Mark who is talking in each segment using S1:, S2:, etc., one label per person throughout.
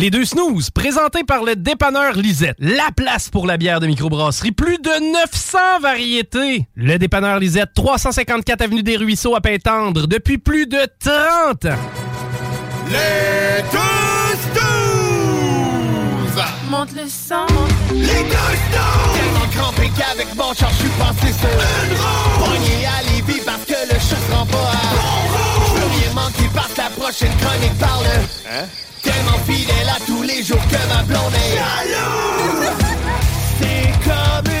S1: Les deux snooze, présentés par le dépanneur Lisette. La place pour la bière de microbrasserie. Plus de 900 variétés. Le dépanneur Lisette, 354 Avenue des Ruisseaux à Pintendre, depuis plus de 30 ans.
S2: Les deux snooze!
S3: Monte le sang.
S2: Les deux snooze! Tellement crampé qu'avec mon char, je suis passé sur une roue. Pogné à Lévis parce que le chat se rend pas à bon Je veux rien manquer parce que la prochaine chronique parle. Hein? Tellement fidèle à tous les jours que ma blonde est jaloux. C'est comme une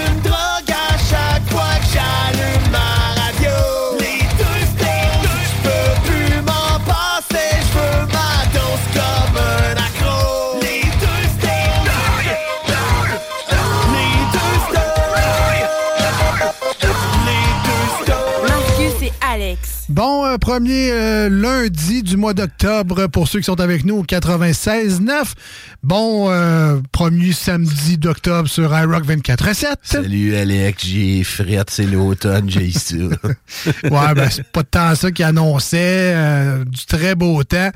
S4: Bon, euh, premier euh, lundi du mois d'octobre pour ceux qui sont avec nous au 96.9. Bon, euh, premier samedi d'octobre sur iRock 24.7.
S5: Salut Alex, j'ai frette, c'est l'automne, j'ai ça.
S4: ouais, ben c'est pas tant ça qui annonçait du très beau temps.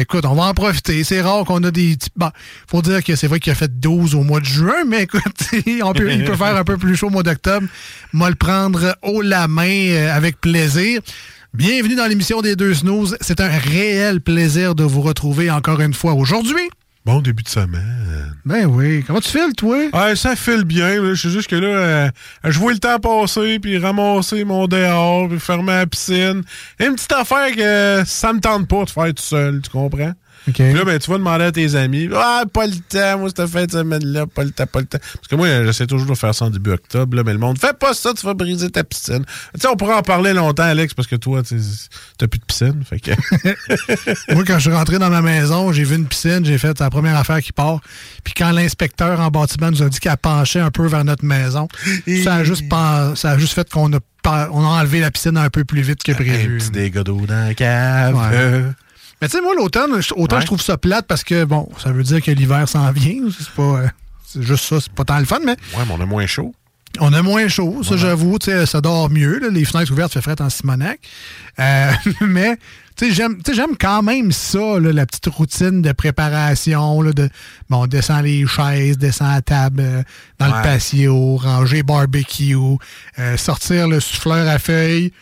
S4: Écoute, on va en profiter. C'est rare qu'on a des... Bon, faut dire que c'est vrai qu'il a fait 12 au mois de juin, mais écoute, on peut, il peut faire un peu plus chaud au mois d'octobre. Moi, le prendre haut la main avec plaisir. Bienvenue dans l'émission des deux snooze. C'est un réel plaisir de vous retrouver encore une fois aujourd'hui.
S6: Bon début de semaine.
S4: Ben oui. Comment tu files, toi?
S6: Ça file bien. là. Je suis juste que là, euh, je vois le temps passer, puis ramasser mon dehors, puis fermer la piscine. Une petite affaire que ça me tente pas de faire tout seul, tu comprends? Puis là, ben, tu vas demander à tes amis, ah, pas le temps, moi, cette fin de semaine-là, pas le temps, pas le temps. Parce que moi, j'essaie toujours de faire ça en début octobre, là, mais le monde, fais pas ça, tu vas briser ta piscine. Tu sais, on pourrait en parler longtemps, Alex, parce que toi, tu t'as plus de piscine, fait que.
S4: Moi, quand je suis rentré dans ma maison, j'ai vu une piscine, j'ai fait la première affaire qui part. Puis quand l'inspecteur en bâtiment nous a dit qu'elle penchait un peu vers notre maison, ça a juste, pen- ça a juste fait qu'on a, on a enlevé la piscine un peu plus vite que prévu.
S6: Un petit dégât d'eau dans la cave.
S4: Ouais. Mais tu sais, moi, l'automne, autant
S6: Ouais.
S4: je trouve ça plate parce que, bon, ça veut dire que l'hiver s'en vient. C'est pas. euh, c'est juste ça, c'est pas tant le fun, mais
S6: Ouais, mais on a moins chaud.
S4: on a moins chaud, ça j'avoue, tu sais, ça dort mieux, là, les fenêtres ouvertes fait frais en Simonac. Euh, mais tu sais, j'aime quand même ça, là, la petite routine de préparation, là, de bon, on descend les chaises, descend la table euh, dans
S6: Ouais.
S4: le patio, ranger barbecue, euh, sortir le souffleur à feuilles.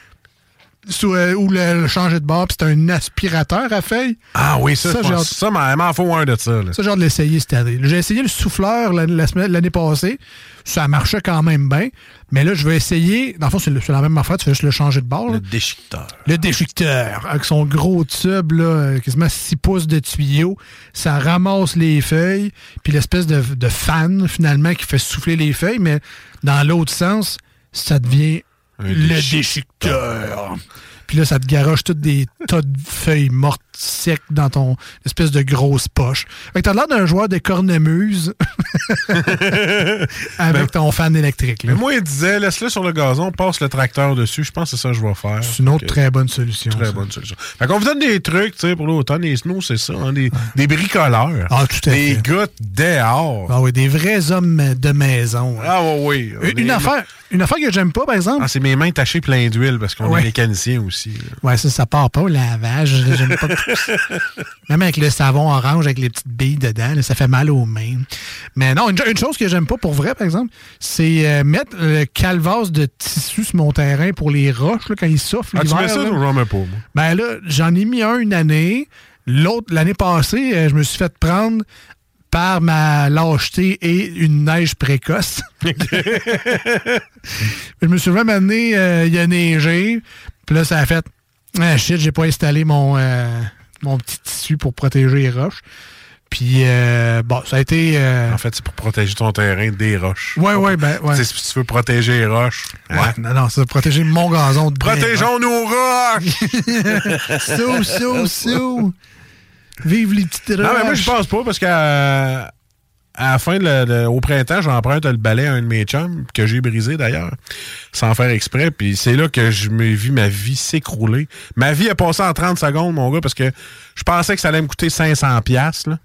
S4: Sous- euh, ou le, le changer de bord, puis c'est un aspirateur à feuilles.
S6: Ah oui, ça,
S4: Ça,
S6: ça, m'en faut un de ça. là.
S4: Ça, hâte de l'essayer cette année. J'ai essayé le souffleur l'année passée. Ça marchait quand même bien. Mais là, je vais essayer. Dans le fond, c'est la même affaire. Tu fais juste le changer de bord. là.
S6: Le déchiqueteur.
S4: Le déchiqueteur, avec son gros tube, là, euh, quasiment 6 pouces de tuyau, ça ramasse les feuilles, puis l'espèce de, de fan, finalement, qui fait souffler les feuilles, mais dans l'autre sens, ça devient le
S6: déchiqueteur.
S4: Puis là, ça te garoche toutes des tas de feuilles mortes secs dans ton espèce de grosse poche. Fait que t'as l'air d'un joueur de cornemuse avec ton fan électrique. là.
S6: Mais moi, il disait, laisse-le sur le gazon, passe le tracteur dessus. Je pense que c'est ça que je vais faire.
S4: C'est une autre très bonne solution.
S6: Très
S4: ça.
S6: bonne solution. Fait qu'on vous donne des trucs, tu sais, pour l'automne. Les snows, c'est ça, hein, des, des bricoleurs.
S4: Ah, tout à
S6: des
S4: fait.
S6: gars dehors.
S4: Ah oui, des vrais hommes de maison.
S6: Ah oui, oui.
S4: Une
S6: Des-
S4: affaire- une affaire que j'aime pas, par exemple.
S6: Ah, c'est mes mains tachées plein d'huile parce qu'on
S4: Ouais.
S6: est mécanicien aussi. là.
S4: Ouais, ça, ça part pas au lavage. J'aime pas. Même avec le savon orange, avec les petites billes dedans, là, ça fait mal aux mains. Mais non, une, une chose que j'aime pas pour vrai, par exemple, c'est euh, mettre le calvasse de tissu sur mon terrain pour les roches, là, quand ils soufflent
S6: Ah, tu mets ça, ou j'en mets pas, moi?
S4: Ben là, j'en ai mis un une année. L'autre, l'année passée, euh, je me suis fait prendre par ma lâcheté et une neige précoce. je me suis vraiment amené, euh, il a neigé. Puis là, ça a fait Ah shit, j'ai pas installé mon, euh, mon petit tissu pour protéger les roches. Puis euh, bon, ça a été. euh,
S6: En fait, c'est pour protéger ton terrain des roches.
S4: Ouais, ouais, ben, ouais.
S6: Si tu veux protéger les roches. hein?
S4: Ouais, non, non, c'est protéger mon gazon de
S6: Protégeons nos roches!
S4: Sous, sous, sous. Vive les petites roches.
S6: Non, mais moi, je pense pas parce qu'à à la fin, de- au printemps, j'emprunte le balai à un de mes chums, que j'ai brisé d'ailleurs, sans faire exprès. Puis c'est là que je me vis ma vie s'écrouler. Ma vie a passé en 30 secondes, mon gars, parce que je pensais que ça allait me coûter 500$. piastres, Là.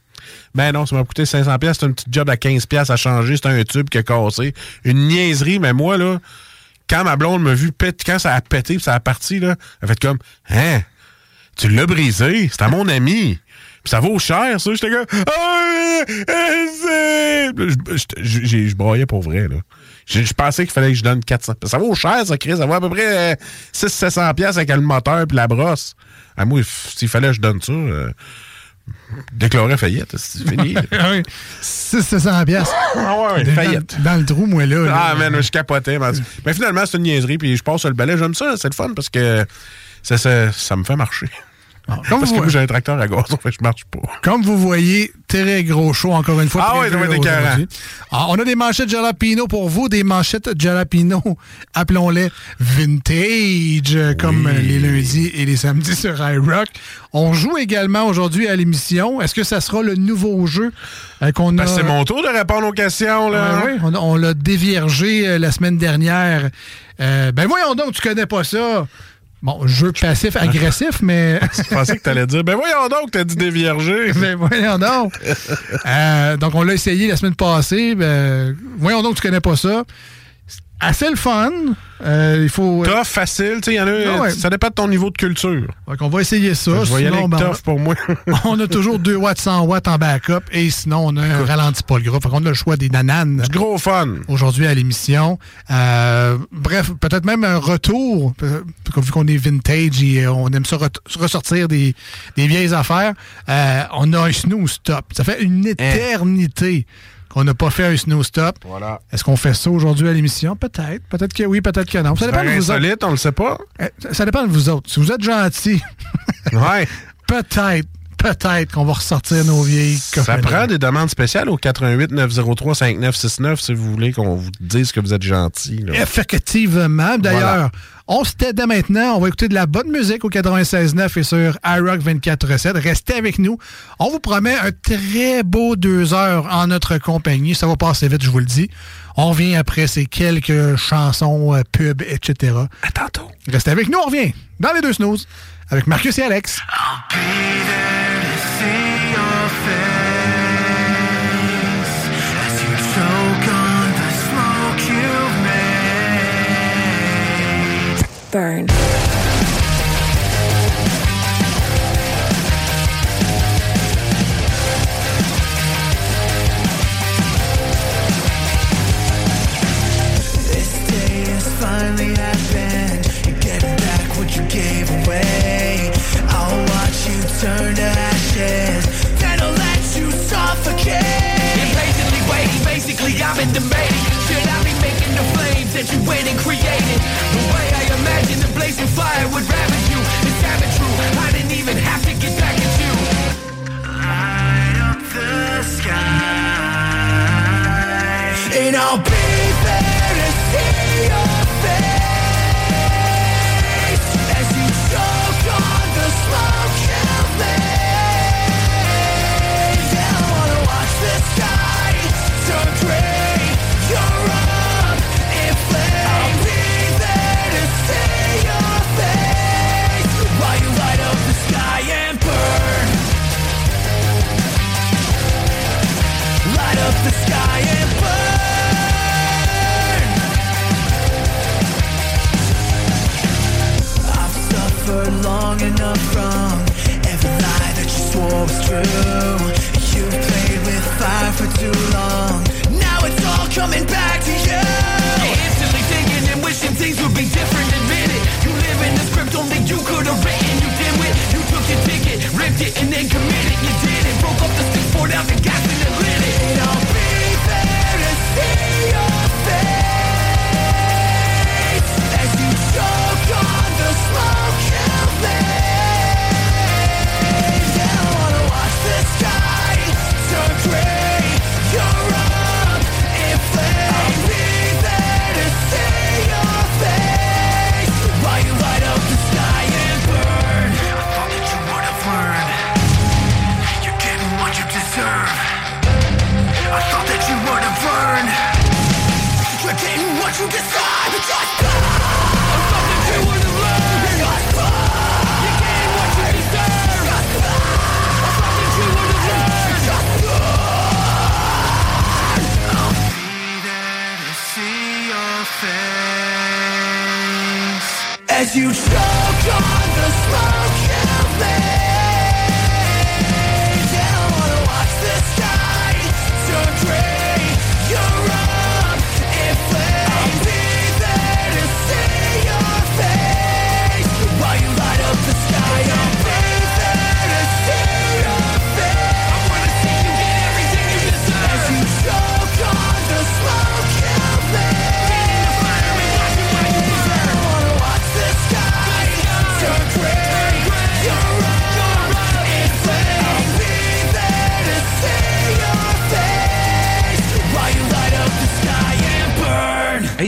S6: Ben non, ça m'a coûté 500$. piastres. C'est un petit job à 15$ piastres à changer. C'est un tube qui a cassé. Une niaiserie, mais moi, là, quand ma blonde m'a vu péter, quand ça a pété, puis ça a parti, là, elle a fait comme, hein, tu l'as brisé, c'est à mon ami. Puis ça vaut cher, ça. J'étais comme, ah, euh, Je- broyais pour vrai, là. Je, pensais qu'il fallait que je donne 400. Ça vaut cher, ça, Chris. Ça vaut à peu près 600-700$ piastres avec le moteur puis la brosse. À moi, f- s'il fallait que je donne ça, euh, déclarer faillite, c'est fini. là.
S4: Ah oui. 600 pièces.
S6: Ah ouais,
S4: dans,
S6: faillite.
S4: dans le trou, moi, là. là.
S6: Ah, man, je capotais. Mais, mais finalement, c'est une niaiserie, puis je passe sur le balai. J'aime ça, c'est le fun parce que ça, ça, ça me fait marcher.
S4: Comme
S6: parce
S4: vous-
S6: que moi, j'ai un tracteur à gazon, fait que je marche pas.
S4: Comme vous voyez, très gros show encore une fois.
S6: Ah être
S4: aujourd'hui. Ah, on a des manchettes Jalapino pour vous, des manchettes Jalapino, appelons-les vintage, euh, comme les lundis et les samedis sur iRock. On joue également aujourd'hui à l'émission. Est-ce que ça sera le nouveau jeu euh, qu'on a...
S6: Parce que c'est mon tour de répondre aux questions, là.
S4: On, a- on l'a déviergé euh, la semaine dernière. Euh, ben voyons donc, tu connais pas ça. Bon, jeu passif-agressif, mais...
S6: Je pensais que t'allais dire, ben voyons donc, t'as dit dévierger.
S4: Ben voyons donc. Euh, donc, on l'a essayé la semaine passée. Ben, voyons donc, tu connais pas ça. Assez le fun. Euh, il faut.
S6: Tough, facile, tu sais, il y en a.
S4: Ah ouais.
S6: Ça dépend de ton niveau de culture.
S4: Donc, on va essayer ça.
S6: Je
S4: ben,
S6: tough pour moi.
S4: on a toujours 2 watts, 100 watts en backup. Et sinon, on a un ralenti pas le gras. Fait qu'on a le choix des nananes.
S6: Du gros fun.
S4: Aujourd'hui à l'émission. Euh, bref, peut-être même un retour. euh, Vu qu'on est vintage et euh, on aime ça re- ressortir des, des vieilles affaires. Euh, on a un snooze stop. Ça fait une éternité qu'on n'a pas fait un snooze stop.
S6: Voilà.
S4: Est-ce qu'on fait ça aujourd'hui à l'émission? Peut-être. Peut-être que oui, peut-être que non. Ça dépend de vous autres.
S6: insolite, on le sait pas.
S4: Euh, Ça dépend de vous autres. Si vous êtes gentils,
S6: Ouais.
S4: peut-être, peut-être qu'on va ressortir nos vieilles
S6: Ça prend des demandes spéciales au 88 903 5969 si vous voulez qu'on vous dise que vous êtes gentil. là.
S4: Effectivement. D'ailleurs,
S6: Voilà.
S4: on se tait dès maintenant. On va écouter de la bonne musique au 96.9 et sur iRock 24.7. Restez avec nous. On vous promet un très beau deux heures en notre compagnie. Ça va passer vite, je vous le dis. On revient après ces quelques chansons, euh, pubs, etc.
S6: À tantôt.
S4: Restez avec nous, on revient dans les deux snooze avec Marcus et Alex.
S3: Burn.
S2: This day has finally happened. You're getting back what you gave away.
S7: Basically I'm in debating. Should I be making the flames that you went and created? The way I imagined the blazing fire would ravage you. Is that true? I didn't even have to get back at you.
S2: Light up the sky. And I'll be strong enough from every lie that you swore was true. You played with fire for too long. Now it's all coming back to you.
S7: Instantly thinking and wishing things would be different. Admit it. You live in the script only you could have written. You did it. You took your ticket, ripped it, and then committed. You did it. Broke up the sticks, poured out the gas.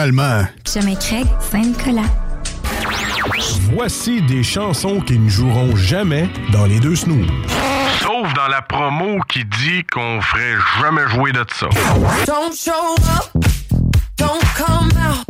S2: finalement. Voici des chansons qui ne joueront jamais dans les deux snooze.
S6: Sauf dans la promo qui dit qu'on ferait jamais jouer de ça.
S7: Don't show up, don't come out.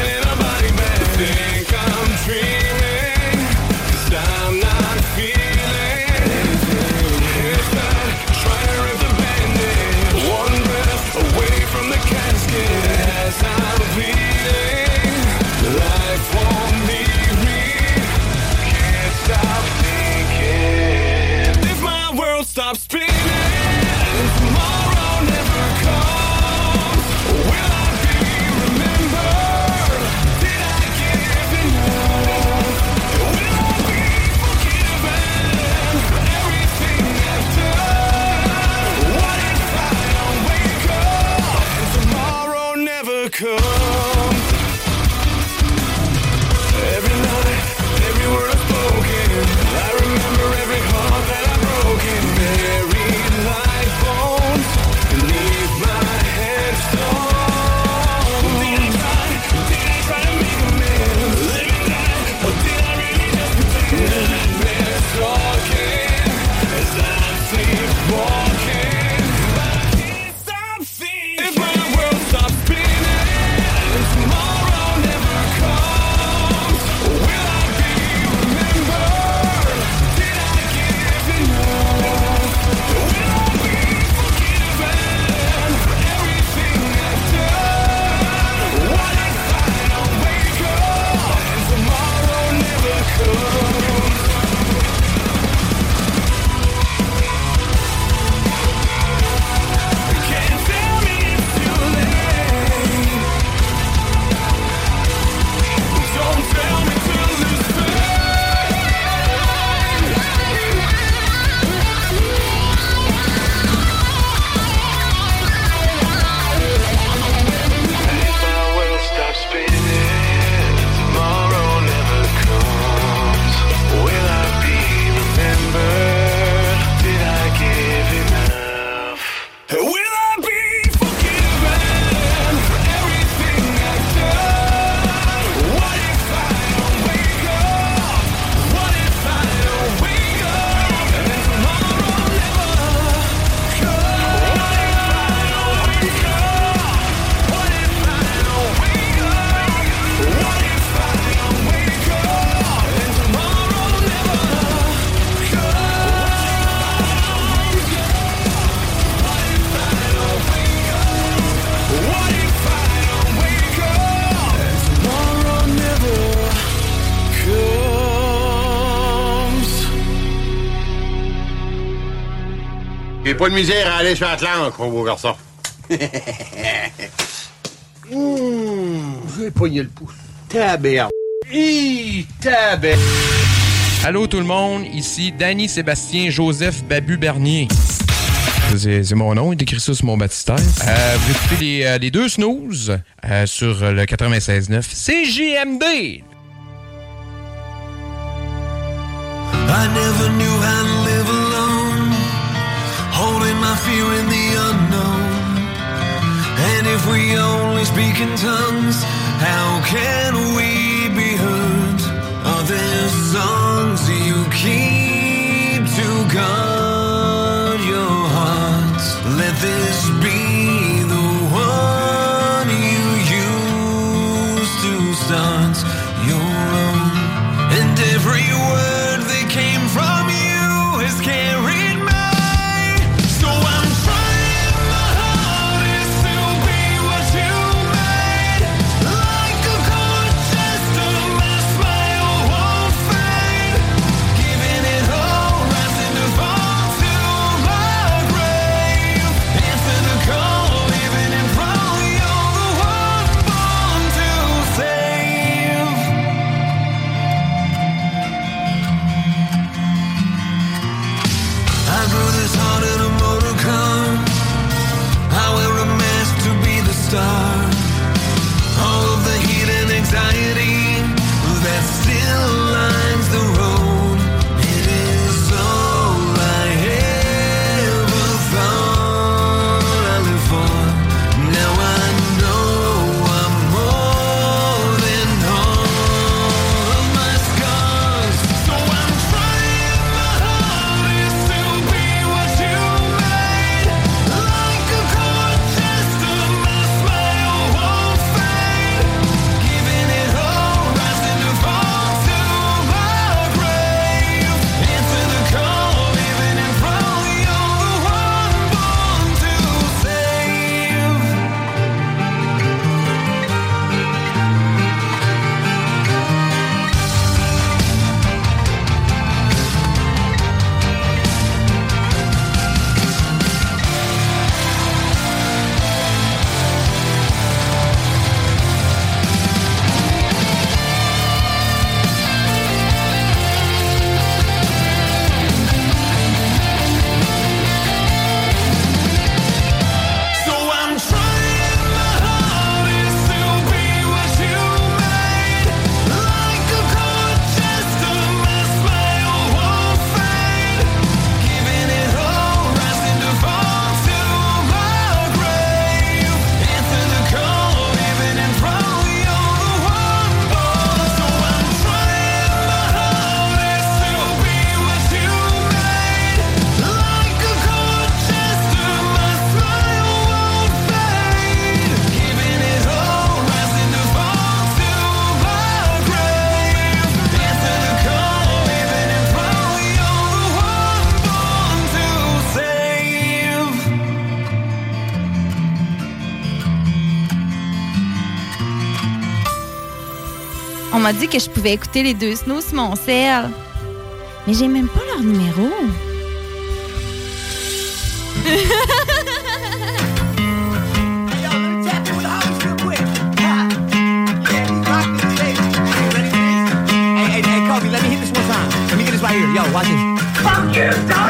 S8: pas de misère à aller sur l'Atlantique, mon beau garçon.
S9: mmh, je vais pogner le pouce. Taberne. Hi.
S10: Allô tout le monde, ici Danny Sébastien Joseph Babu Bernier. C'est mon nom, il écrit ça sur mon baptistère. Euh, vous écoutez les, euh, les deux snooze euh, sur le 96.9 CJMD.
S2: I never knew how fear in the unknown. And if we only speak in tongues, how can we be heard? Are there songs you keep to guard your heart? Let this be the one you use to start your own. And every word.
S11: m'a dit que je pouvais écouter les deux snows sur mon sel. Mais j'ai même pas leur numéro.
S7: Let me hit this one Yo, watch this.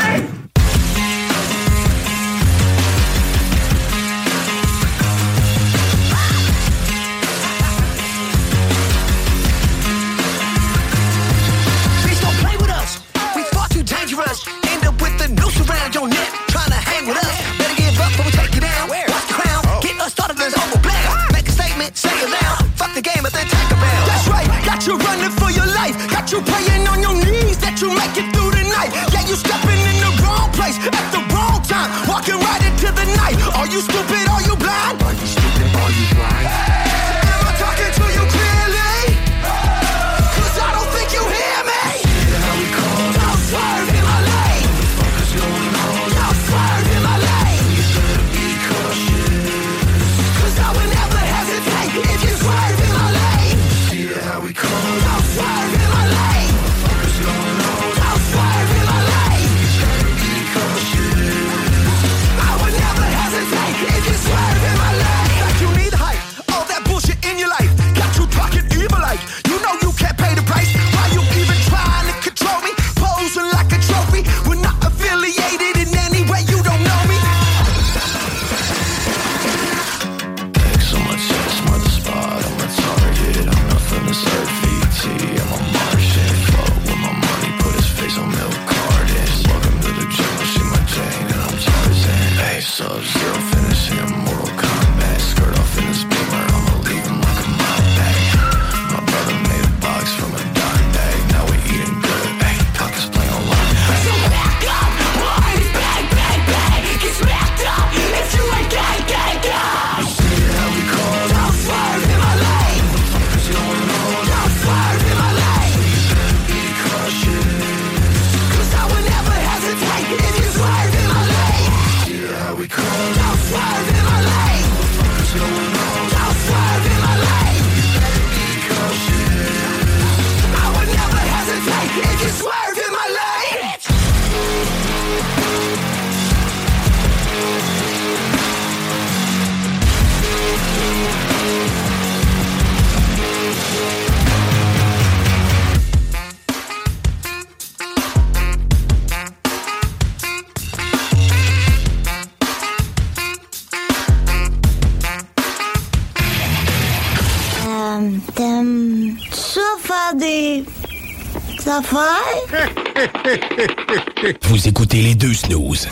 S12: Vous écoutez les deux snooze.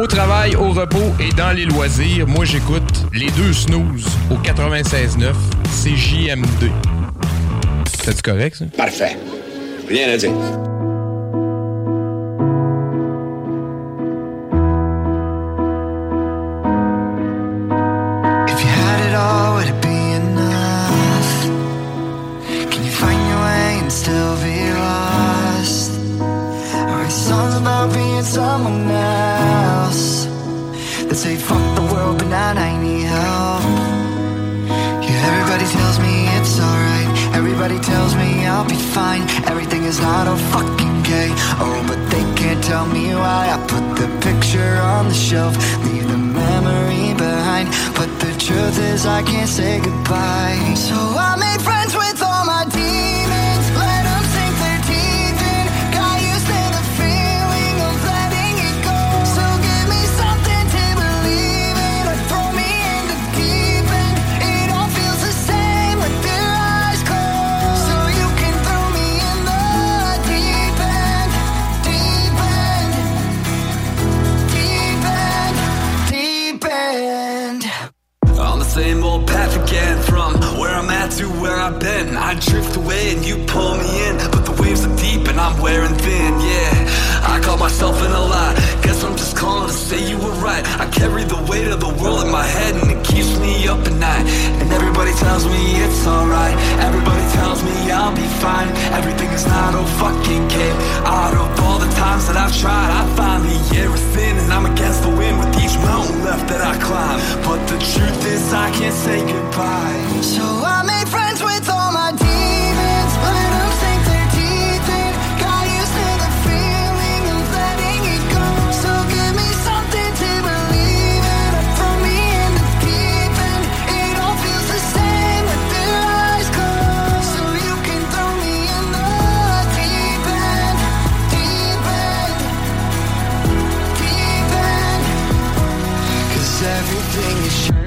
S10: Au travail, au repos et dans les loisirs, moi j'écoute les deux snooze au 96.9 CJMD. C'est correct ça?
S13: Parfait. Rien à dire.
S14: Everything is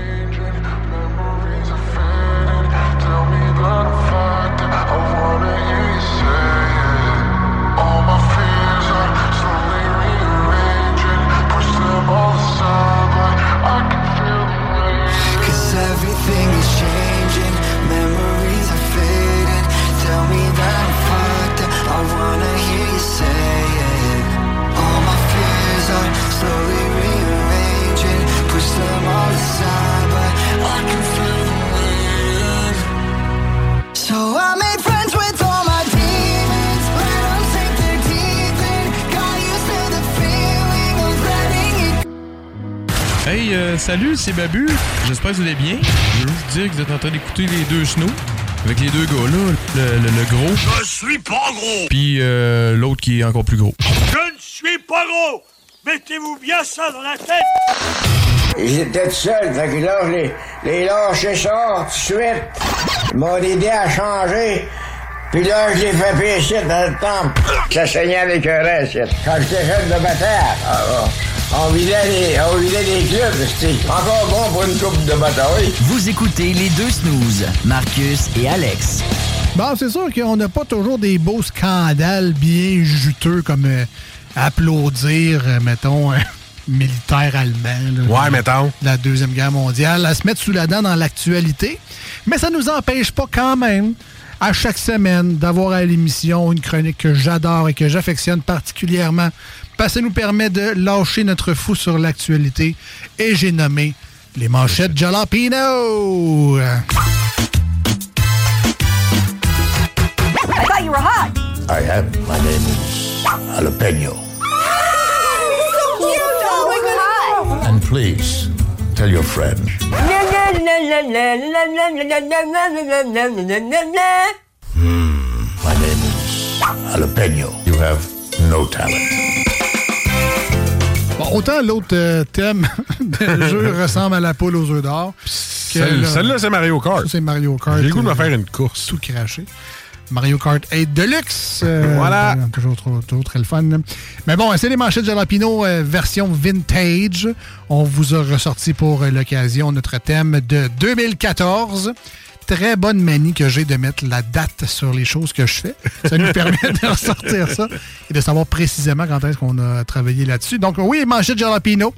S10: salut, c'est Babu. J'espère que vous allez bien. Je veux juste dire que vous êtes en train d'écouter les deux snows. Avec les deux gars là, le, le- le gros.
S15: Je suis pas gros.
S10: Puis euh, l'autre qui est encore plus gros.
S15: Je ne suis pas gros. Mettez-vous bien ça dans la tête.
S16: Ils étaient tout seuls, fait que là, je les, les lâché ça tout de suite. Ils m'ont aidé à changer. Puis là, je l'ai fait pécher dans le temple. Ça saignait avec un reste. Quand j'étais jeune de bataille, ah, ah, on vidait les, on vidait les clubs. C'était encore bon pour une coupe de bataille.
S17: Vous écoutez les deux snooze, Marcus et Alex.
S4: Bon, c'est sûr qu'on n'a pas toujours des beaux scandales bien juteux comme euh, applaudir, euh, mettons, un militaire allemand. là,
S6: Ouais,
S4: de-
S6: mettons.
S4: La Deuxième Guerre mondiale, à se mettre sous la dent dans l'actualité. Mais ça nous empêche pas quand même, à chaque semaine, d'avoir à l'émission une chronique que j'adore et que j'affectionne particulièrement. Parce que ça nous permet de lâcher notre fou sur l'actualité. Et j'ai nommé les manchettes Jalapino.
S18: I thought you were hot.
S13: I am. My name is Jalapeno.
S18: so cute. Oh my god.
S13: And please, tell your friend.
S14: My name is Jalapeno. You have no talent.
S4: Bon, autant l'autre euh, thème de jeu ressemble à la poule aux œufs d'or.
S6: Celle- Celle-là, c'est Mario Kart.
S4: C'est Mario Kart.
S6: J'ai le goût de me
S4: euh,
S6: faire une course.
S4: Tout craché. Mario Kart 8 Deluxe. euh,
S6: Voilà.
S4: euh, Toujours, trop- toujours très le fun. Mais bon, c'est les manchettes Jalapino euh, version vintage. On vous a ressorti pour l'occasion notre thème de 2014. Très bonne manie que j'ai de mettre la date sur les choses que je fais. Ça nous permet de ressortir ça et de savoir précisément quand est-ce qu'on a travaillé là-dessus. Donc oui, manchette Jalapino.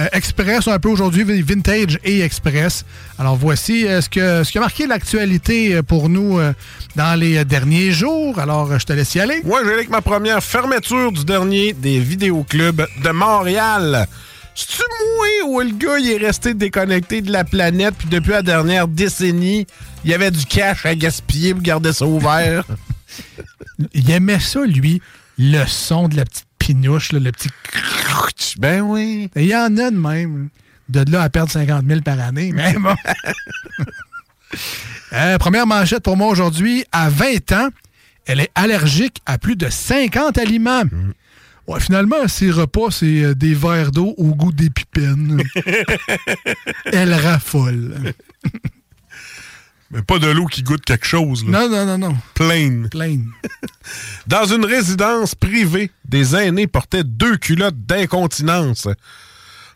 S4: Euh, Express un peu aujourd'hui, Vintage et Express. Alors voici euh, ce, que, ce qui a marqué l'actualité euh, pour nous euh, dans les derniers jours. Alors je te laisse y aller.
S6: Moi, j'ai avec ma première fermeture du dernier des vidéoclubs de Montréal. C'est-tu moi où le gars il est resté déconnecté de la planète, puis depuis la dernière décennie, il y avait du cash à gaspiller pour garder ça ouvert?
S4: Il aimait ça, lui, le son de la petite pinouche, là, le petit...
S6: Ben oui.
S4: Il y en a de même. De là à perdre 50 000 par année. Mais bon. Euh, première manchette pour moi aujourd'hui. À 20 ans, elle est allergique à plus de 50 aliments. Ouais, finalement, ses repas, c'est euh, des verres d'eau au goût d'épipènes. elle raffole.
S6: Mais pas de l'eau qui goûte quelque chose. Là.
S4: Non, non, non, non.
S6: Plain.
S4: Plain.
S6: Dans une résidence privée, des aînés portaient deux culottes d'incontinence.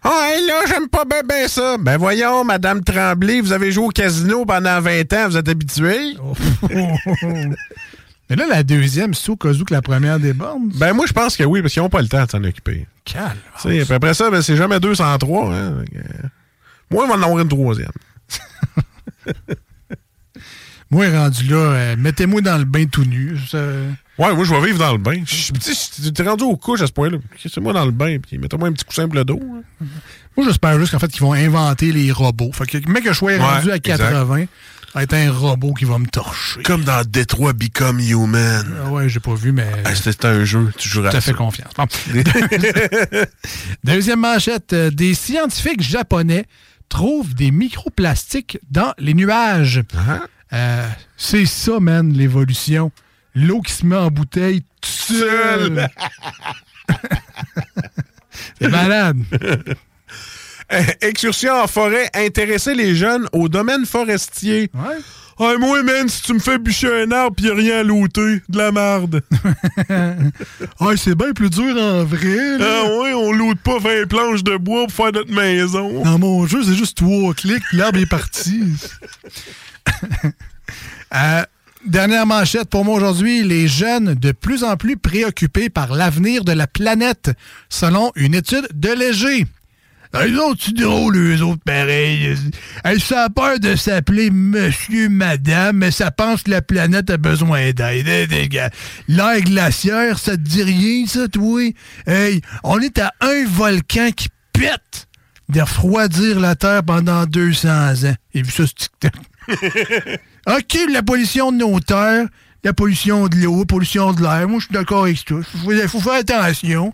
S6: Ah, hey, là, j'aime pas bien ben ça. Ben voyons, Madame Tremblay, vous avez joué au casino pendant 20 ans, vous êtes habituée?
S4: Mais là, la deuxième, c'est au cas où que la première déborde.
S6: Ben moi, je pense que oui, parce qu'ils n'ont pas le temps de s'en occuper.
S4: Calme.
S6: Après ça, ben, c'est jamais 203. Hein? Moi, il va en avoir une troisième.
S4: Moi, rendu là, euh, mettez-moi dans le bain tout nu. Ça-
S6: Ouais, moi, je vais vivre dans le bain. Je- t'es rendu aux couches à ce point-là. C'est moi dans le bain, puis mettez-moi un petit coussin pour le dos. hein.
S4: Moi, j'espère juste qu'en fait, qu'ils vont inventer les robots. Fait que mec que je sois
S6: Ouais,
S4: rendu à
S6: exact.
S4: 80, va être un robot qui va me torcher.
S6: Comme dans Detroit Become Human.
S4: Ah ouais, j'ai pas vu, mais.
S6: Ah, C'était un jeu, tu joueras
S4: Tout à fait confiance. Bon. Deuxième manchette. euh, Des scientifiques japonais trouvent des microplastiques dans les nuages. Euh, c'est ça, man, l'évolution. L'eau qui se met en bouteille tout seul. C'est malade.
S6: Euh, Excursion en forêt, intéresser les jeunes au domaine forestier.
S4: Ouais.
S6: Ah, moi, man, si tu me fais bûcher un arbre pis rien à looter, de la merde.
S4: ah, c'est bien plus dur en vrai. là.
S6: Ah ouais, on loot pas 20 planches de bois pour faire notre maison.
S4: Dans mon jeu, c'est juste trois clics, l'arbre est parti. Euh, dernière manchette pour moi aujourd'hui. Les jeunes de plus en plus préoccupés par l'avenir de la planète, selon une étude de Léger. Les autres, c'est drôle, eux autres, pareil. Elles ça a peur de s'appeler monsieur, madame, mais ça pense que la planète a besoin d'aide. L'air glaciaire, ça te dit rien, ça, toi? Hey, on est à un volcan qui pète de refroidir la Terre pendant 200 ans. Et vu ça, c'est TikTok? OK, la pollution de nos terres, la pollution de l'eau, la pollution de l'air. Moi, je suis d'accord avec ça. Il faut, faire attention.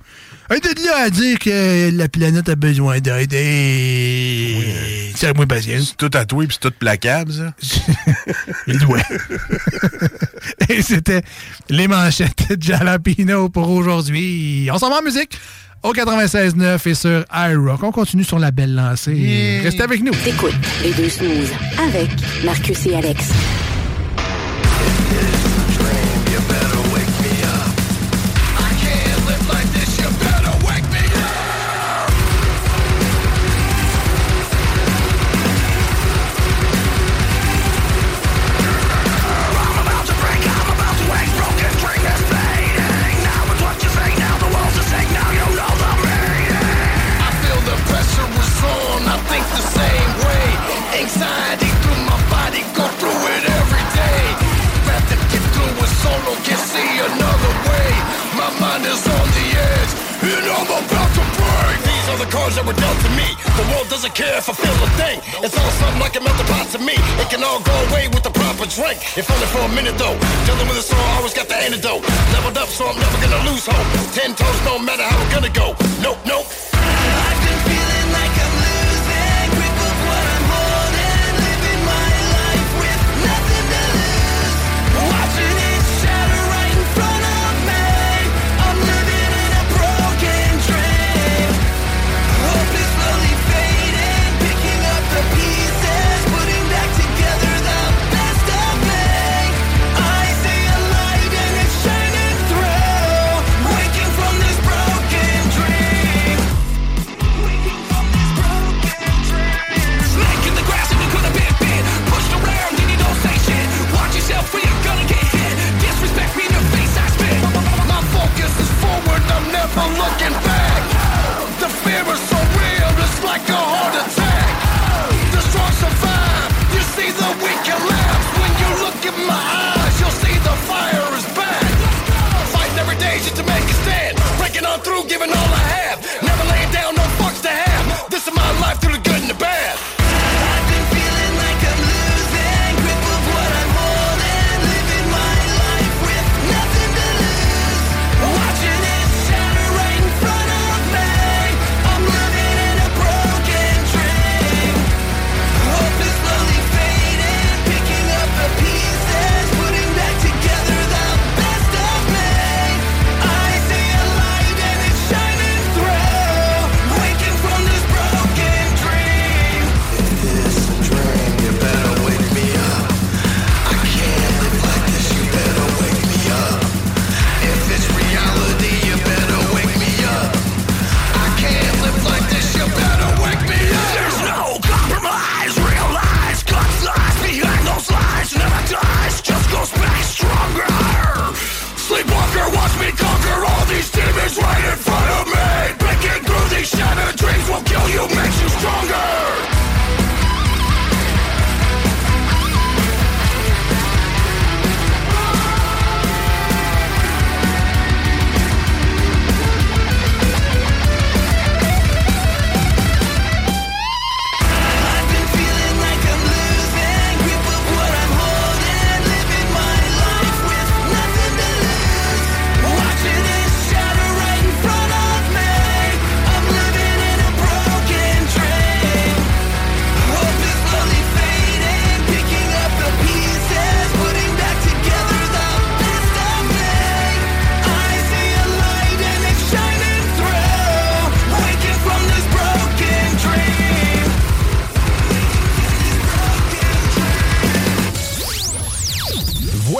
S4: Et de là à dire que la planète a besoin d'aide, et... c'est moi patience.
S6: C'est tout tatoué pis c'est tout plaquable, ça.
S4: Il doit. Et c'était les manchettes de Jalapino pour aujourd'hui. On s'en va en musique au 96.9 et sur iRock. On continue sur la belle lancée. Restez avec nous.
S15: Écoute les deux snooze avec Marcus et Alex.
S2: To me. The world doesn't care if I feel a thing. It's all something like a melting pot to me. It can all go away with the proper drink. If only for a minute though. Dealing with a sore, always got the antidote. Leveled up, so I'm never gonna lose hope. Ten toes, no matter how it's gonna go. Nope, nope. I'm looking back. The fear is so real, it's like a heart attack. The strong survive, you
S15: see the weak collapse. When you look in my eyes, you'll see the fire is back. Fighting every day just to make a stand. Breaking on through, giving all I have.
S2: Value makes you stronger.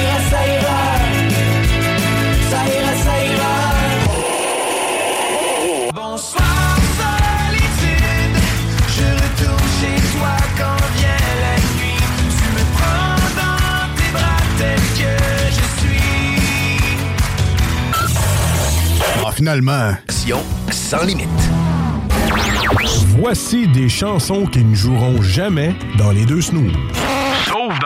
S2: ira, ça ira. Ça ira, ça ira. Bonsoir solitude, je retourne chez toi quand vient la nuit. Tu me prends dans tes bras tel que je suis.
S12: Ah, finalement.
S7: sans limite.
S19: Voici des chansons qui ne joueront jamais dans les deux snooze.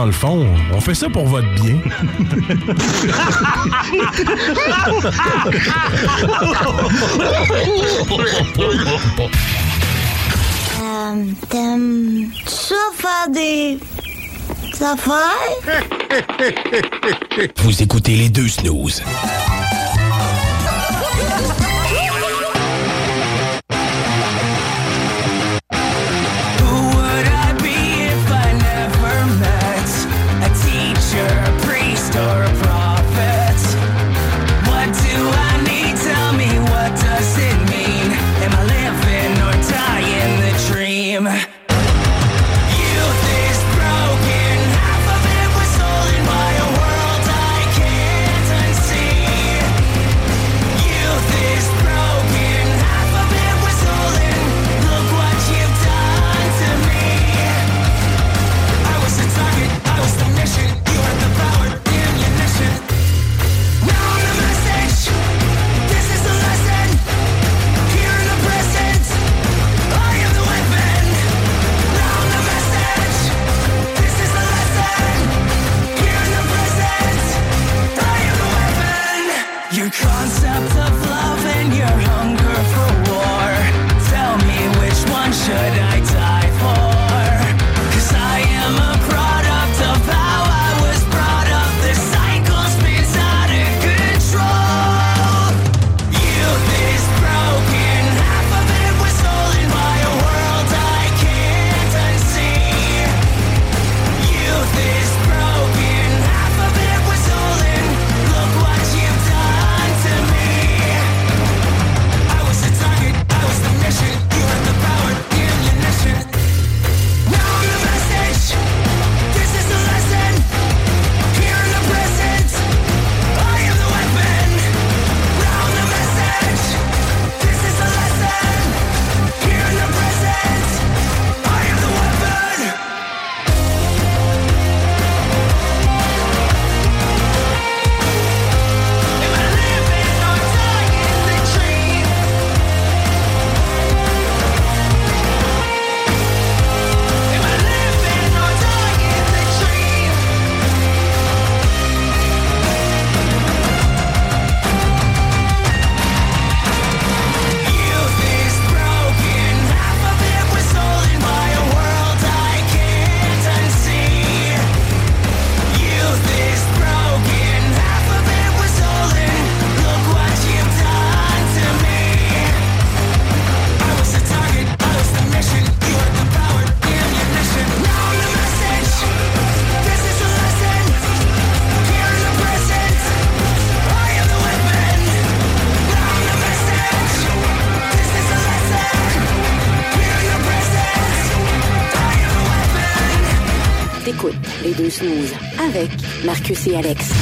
S19: Dans le fond, on fait ça pour votre bien.
S20: Euh, T'aimes ça faire des affaires?
S7: Vous écoutez les deux snooze.
S2: Marcus et Alex.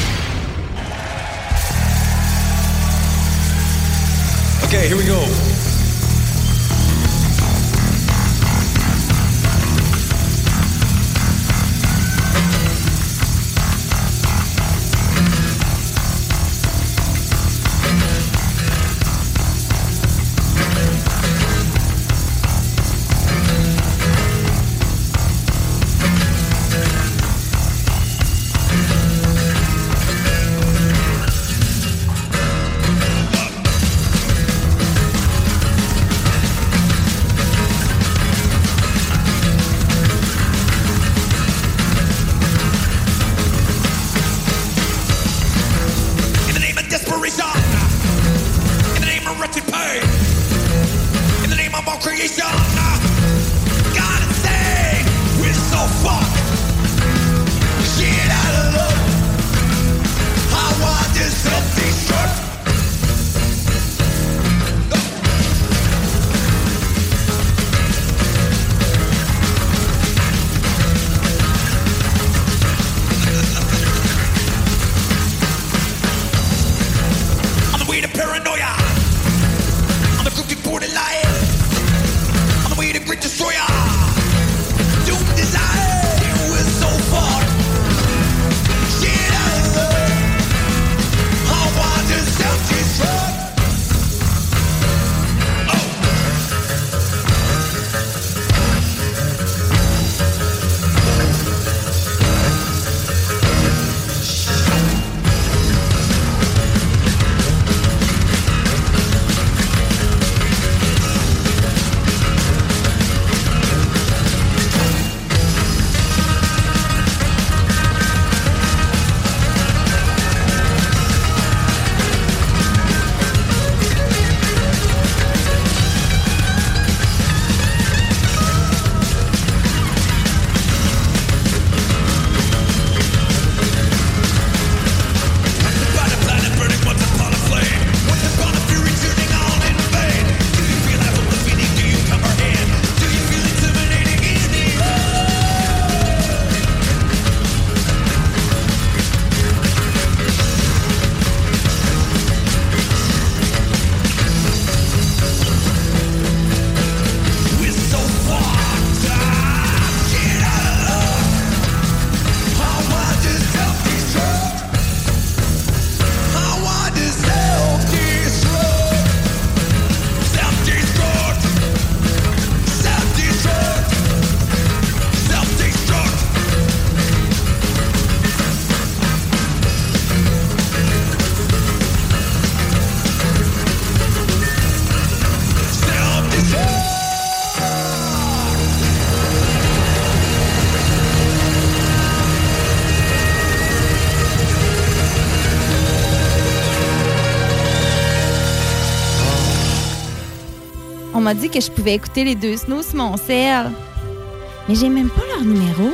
S21: m'a dit que je pouvais écouter les deux snows sur mon sel. Mais j'ai même pas leur numéro.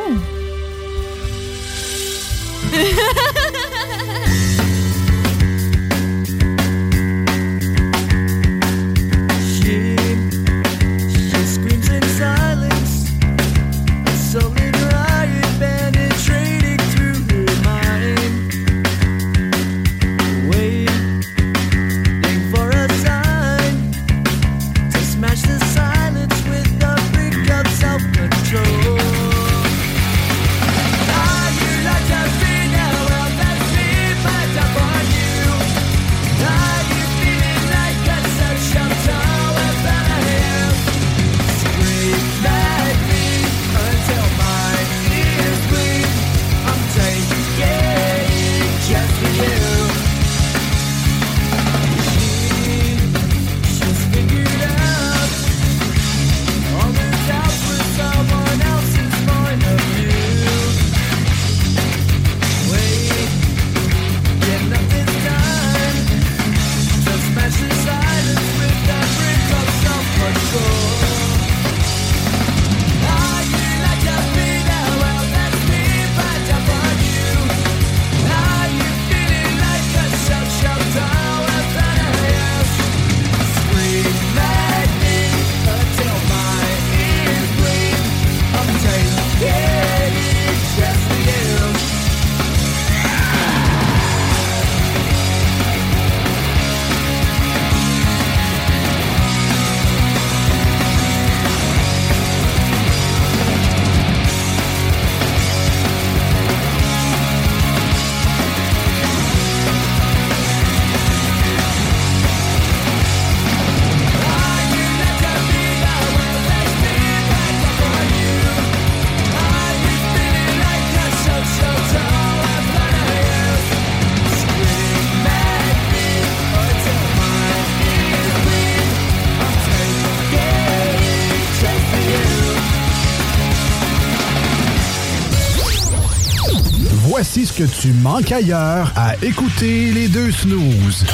S12: Que tu manques ailleurs à écouter les deux snooze.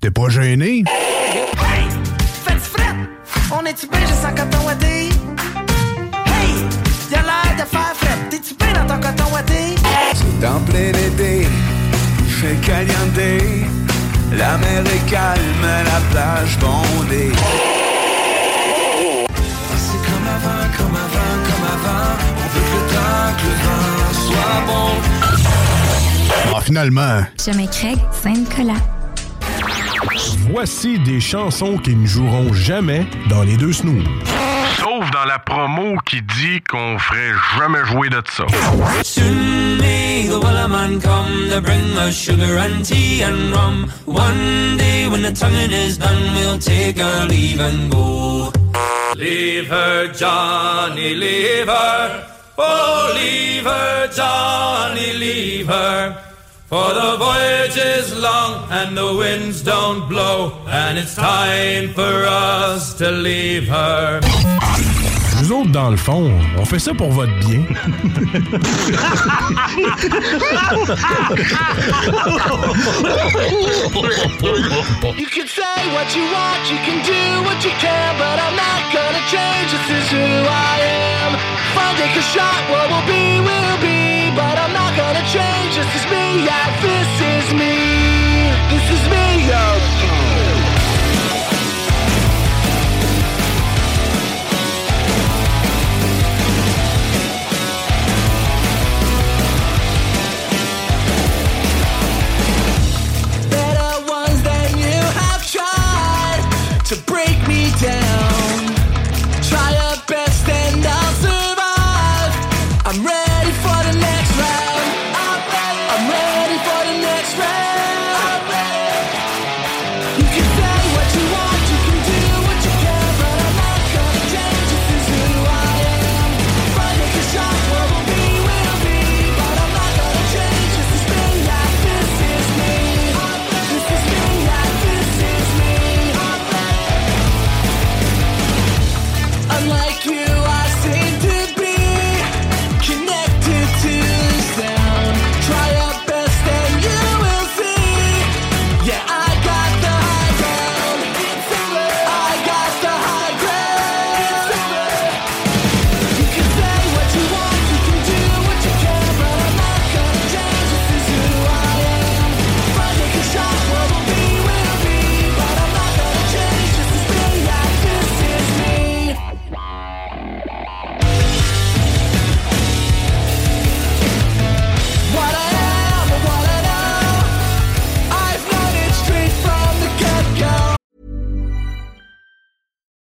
S12: T'es pas gêné?
S22: Faites fret! On est-tu bien juste en coton ouaté? Hey! Y'a l'air de faire fret! T'es-tu bien dans ton coton ouaté?
S2: C'est en plein été, fait caliente. La mer est calme, la plage bondée. C'est comme avant, comme avant, comme avant. On veut que le temps, que le vent soit bon.
S12: Ah, finalement.
S23: Chemin Craig, Saint-Nicolas.
S6: Voici des chansons qui ne joueront jamais dans les deux snooze.
S24: Sauf dans la promo qui dit qu'on ferait jamais jouer de ça.
S25: Soon may the Wellerman come to bring us sugar and tea and rum. One day when the tonguing is done, we'll take our leave and go. Leave her, Johnny, leave her. Oh, leave her, Johnny, leave her. For the voyage is long and the winds don't blow, and it's time for us to leave her.
S6: Nous autres, dans le fond, on fait ça pour votre bien.
S7: You can say what you want, you can do what you can, but I'm not gonna change. This is who I am. If I take a shot, what will be, will be. But I'm not gonna change. This is me, yeah, this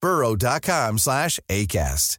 S26: burrow.com slash ACAST.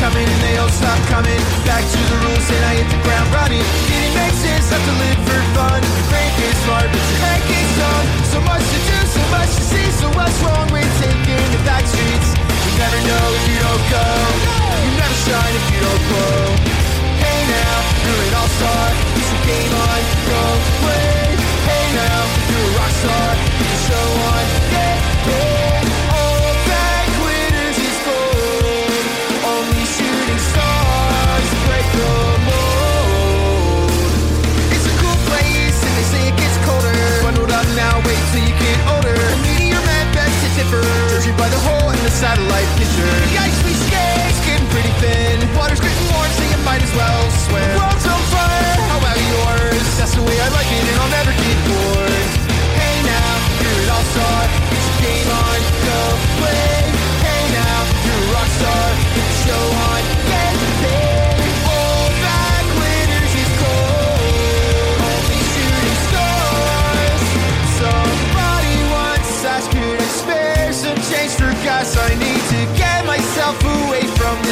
S2: Coming and they all stop coming. Back to the rules and I hit the ground running. Didn't make sense, have to live for fun. Frank is smart, but your head is dumb. So much to do, so much to see. So what's wrong with taking the back streets? You never know if you don't go. You never shine if you don't glow. Hey now, you're an all-star. Use your game on, go play. Hey now, you're a rock star. Get the show on, by the hole in the satellite picture. The ice we skate's getting pretty thin. Water's getting warm, so you might as well swim. The world's on fire, how about yours? That's the way I like it, and I'll never get bored. Hey now, you're an all-star. Get your game on, go play.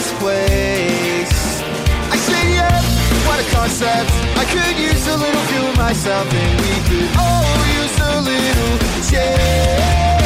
S2: This place. I said, yeah, what a concept. I could use a little fuel myself, and we could all use a little change.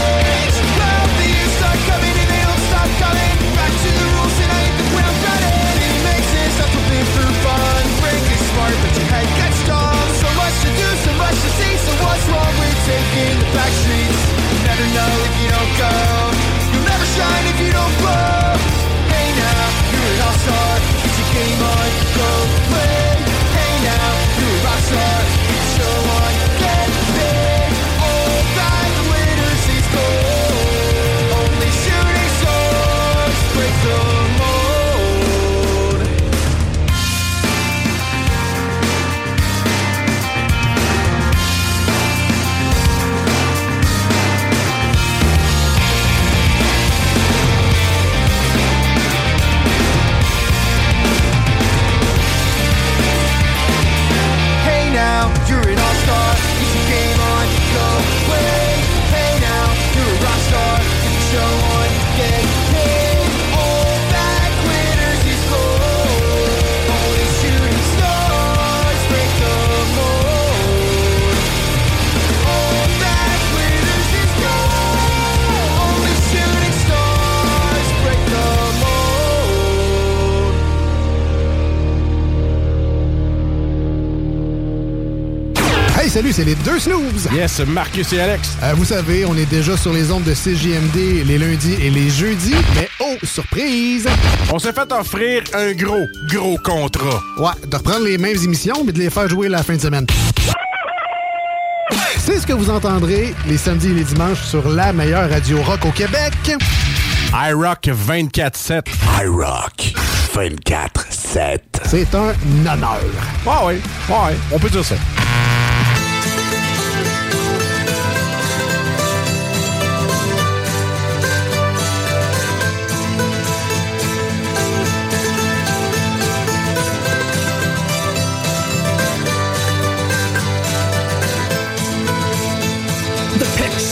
S4: Deux snooze!
S6: Yes, Marcus et Alex.
S4: Euh, vous savez, on est déjà sur les ondes de CJMD les lundis et les jeudis, mais oh, surprise!
S6: On s'est fait offrir un gros, gros contrat.
S4: Ouais, de reprendre les mêmes émissions, mais de les faire jouer la fin de semaine. C'est ce que vous entendrez les samedis et les dimanches sur la meilleure radio rock au Québec.
S6: iRock 24-7.
S27: iRock 24-7.
S4: C'est un honneur.
S6: Ouais, ouais, ouais, on peut dire ça.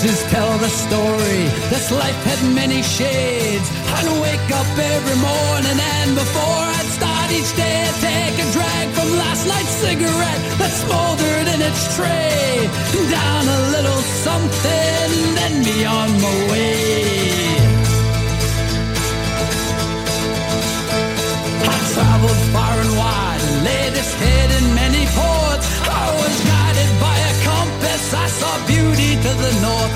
S7: Pictures tell the story. This life had many shades. I'd wake up every morning and before I'd start each day, I'd take a drag from last night's cigarette that smoldered in its tray. Down a little something, then be on my way. I traveled far and wide laid its head in many ports. I was guided by a compass. I saw beauty to the north.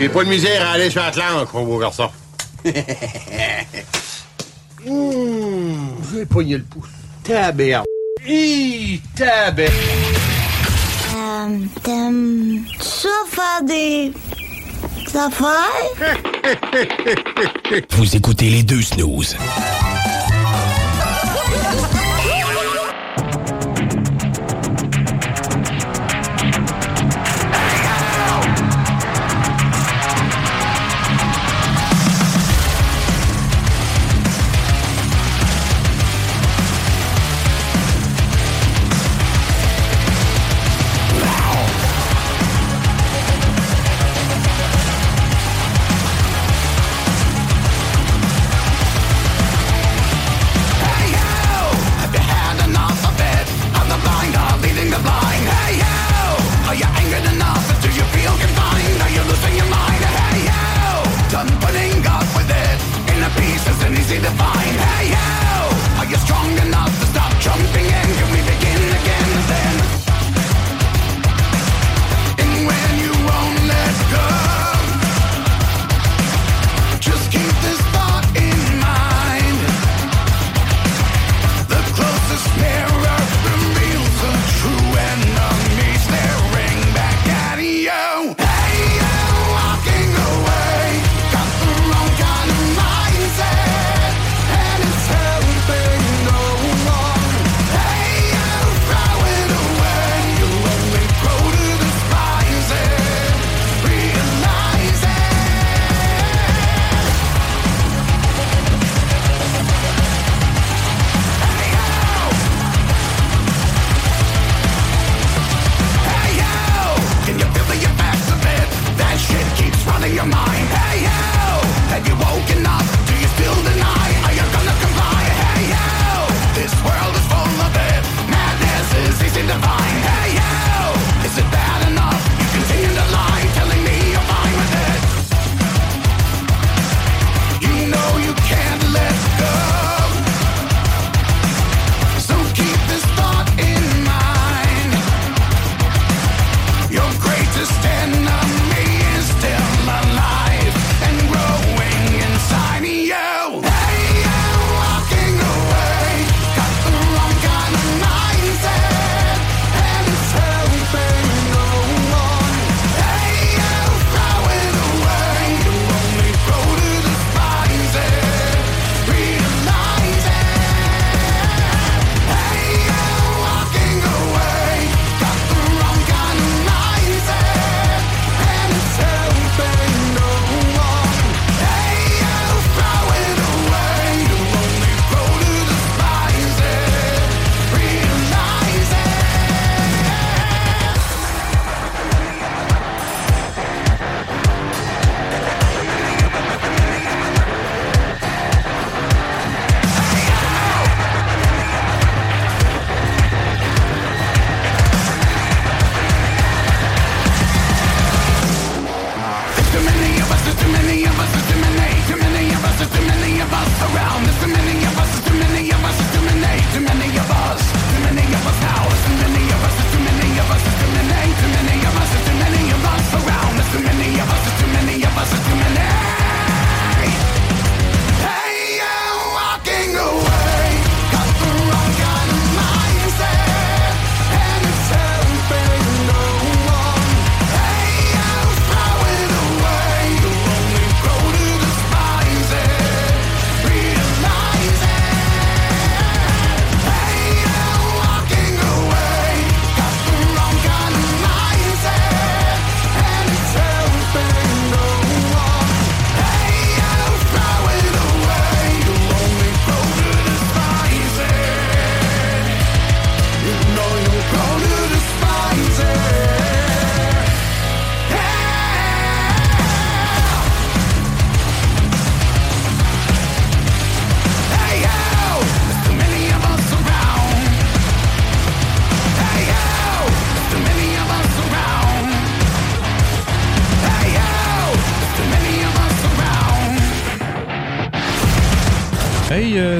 S8: J'ai pas de misère à aller sur Atlantique, mon beau garçon. mmh, je vais pogner le pouce. Tabère. Hi, tabère.
S28: Euh, T'aimes ça faire des... affaires?
S7: Vous écoutez les deux snooze.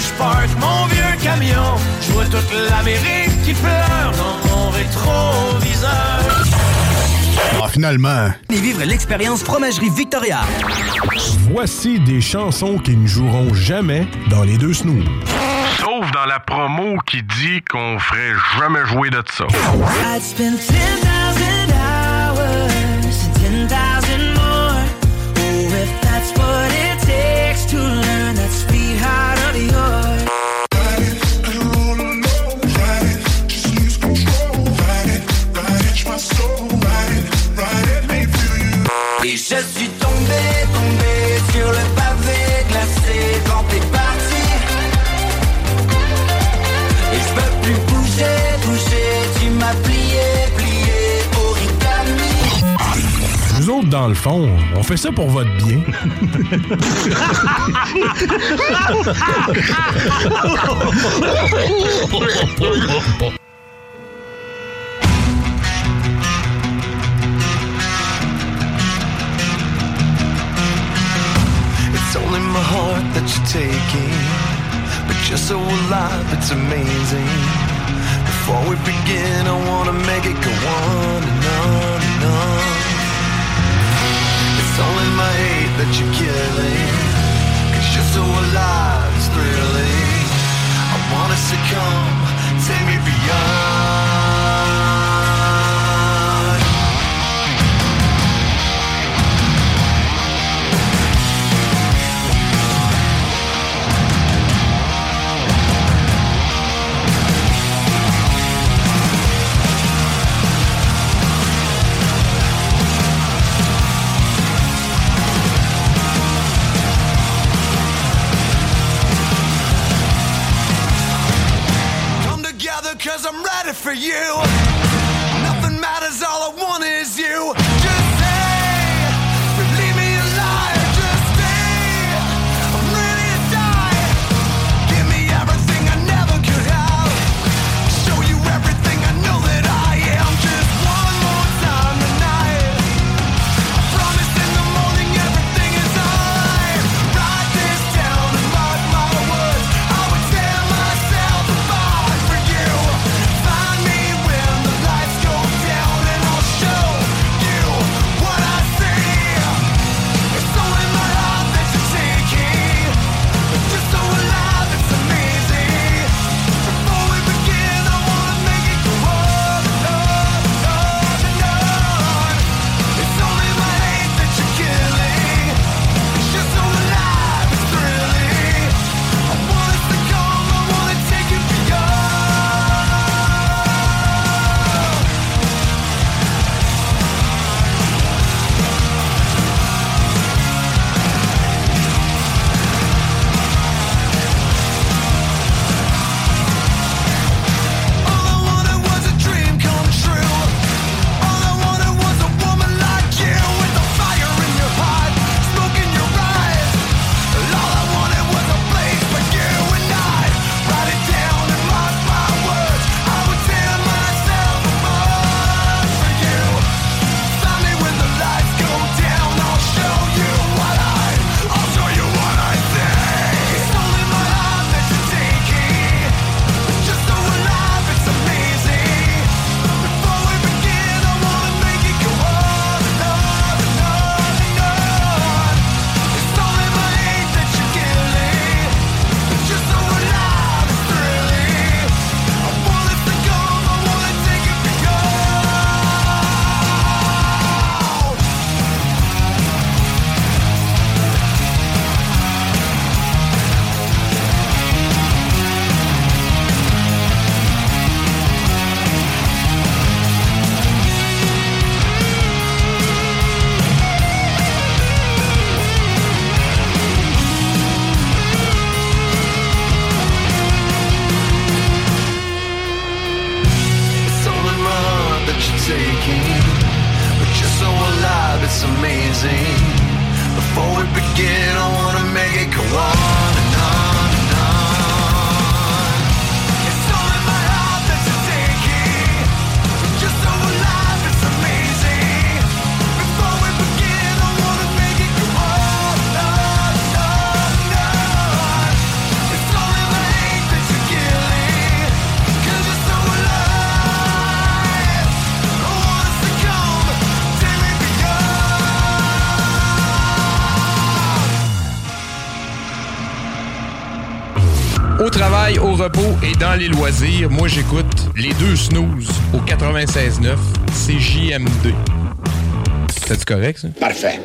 S7: je parque mon vieux camion, je vois toute l'Amérique qui pleure dans mon rétroviseur.
S12: Ah, finalement.
S29: Et vivre l'expérience Fromagerie Victoria.
S10: Voici des chansons qui ne joueront jamais dans les deux snooze.
S6: Sauf dans la promo qui dit qu'on ferait jamais jouer de ça.
S30: dans le fond, on fait ça pour votre bien.
S2: It's only my heart that you're taking, but you're so alive, it's amazing. Before we begin, I wanna make it go on that you're killing. Cause you're so alive, it's thrilling. I wanna succumb, take me beyond. for you.
S10: Et dans les loisirs, moi j'écoute les deux snooze au 96.9, c'est JMD. C'est correct ça?
S12: Parfait.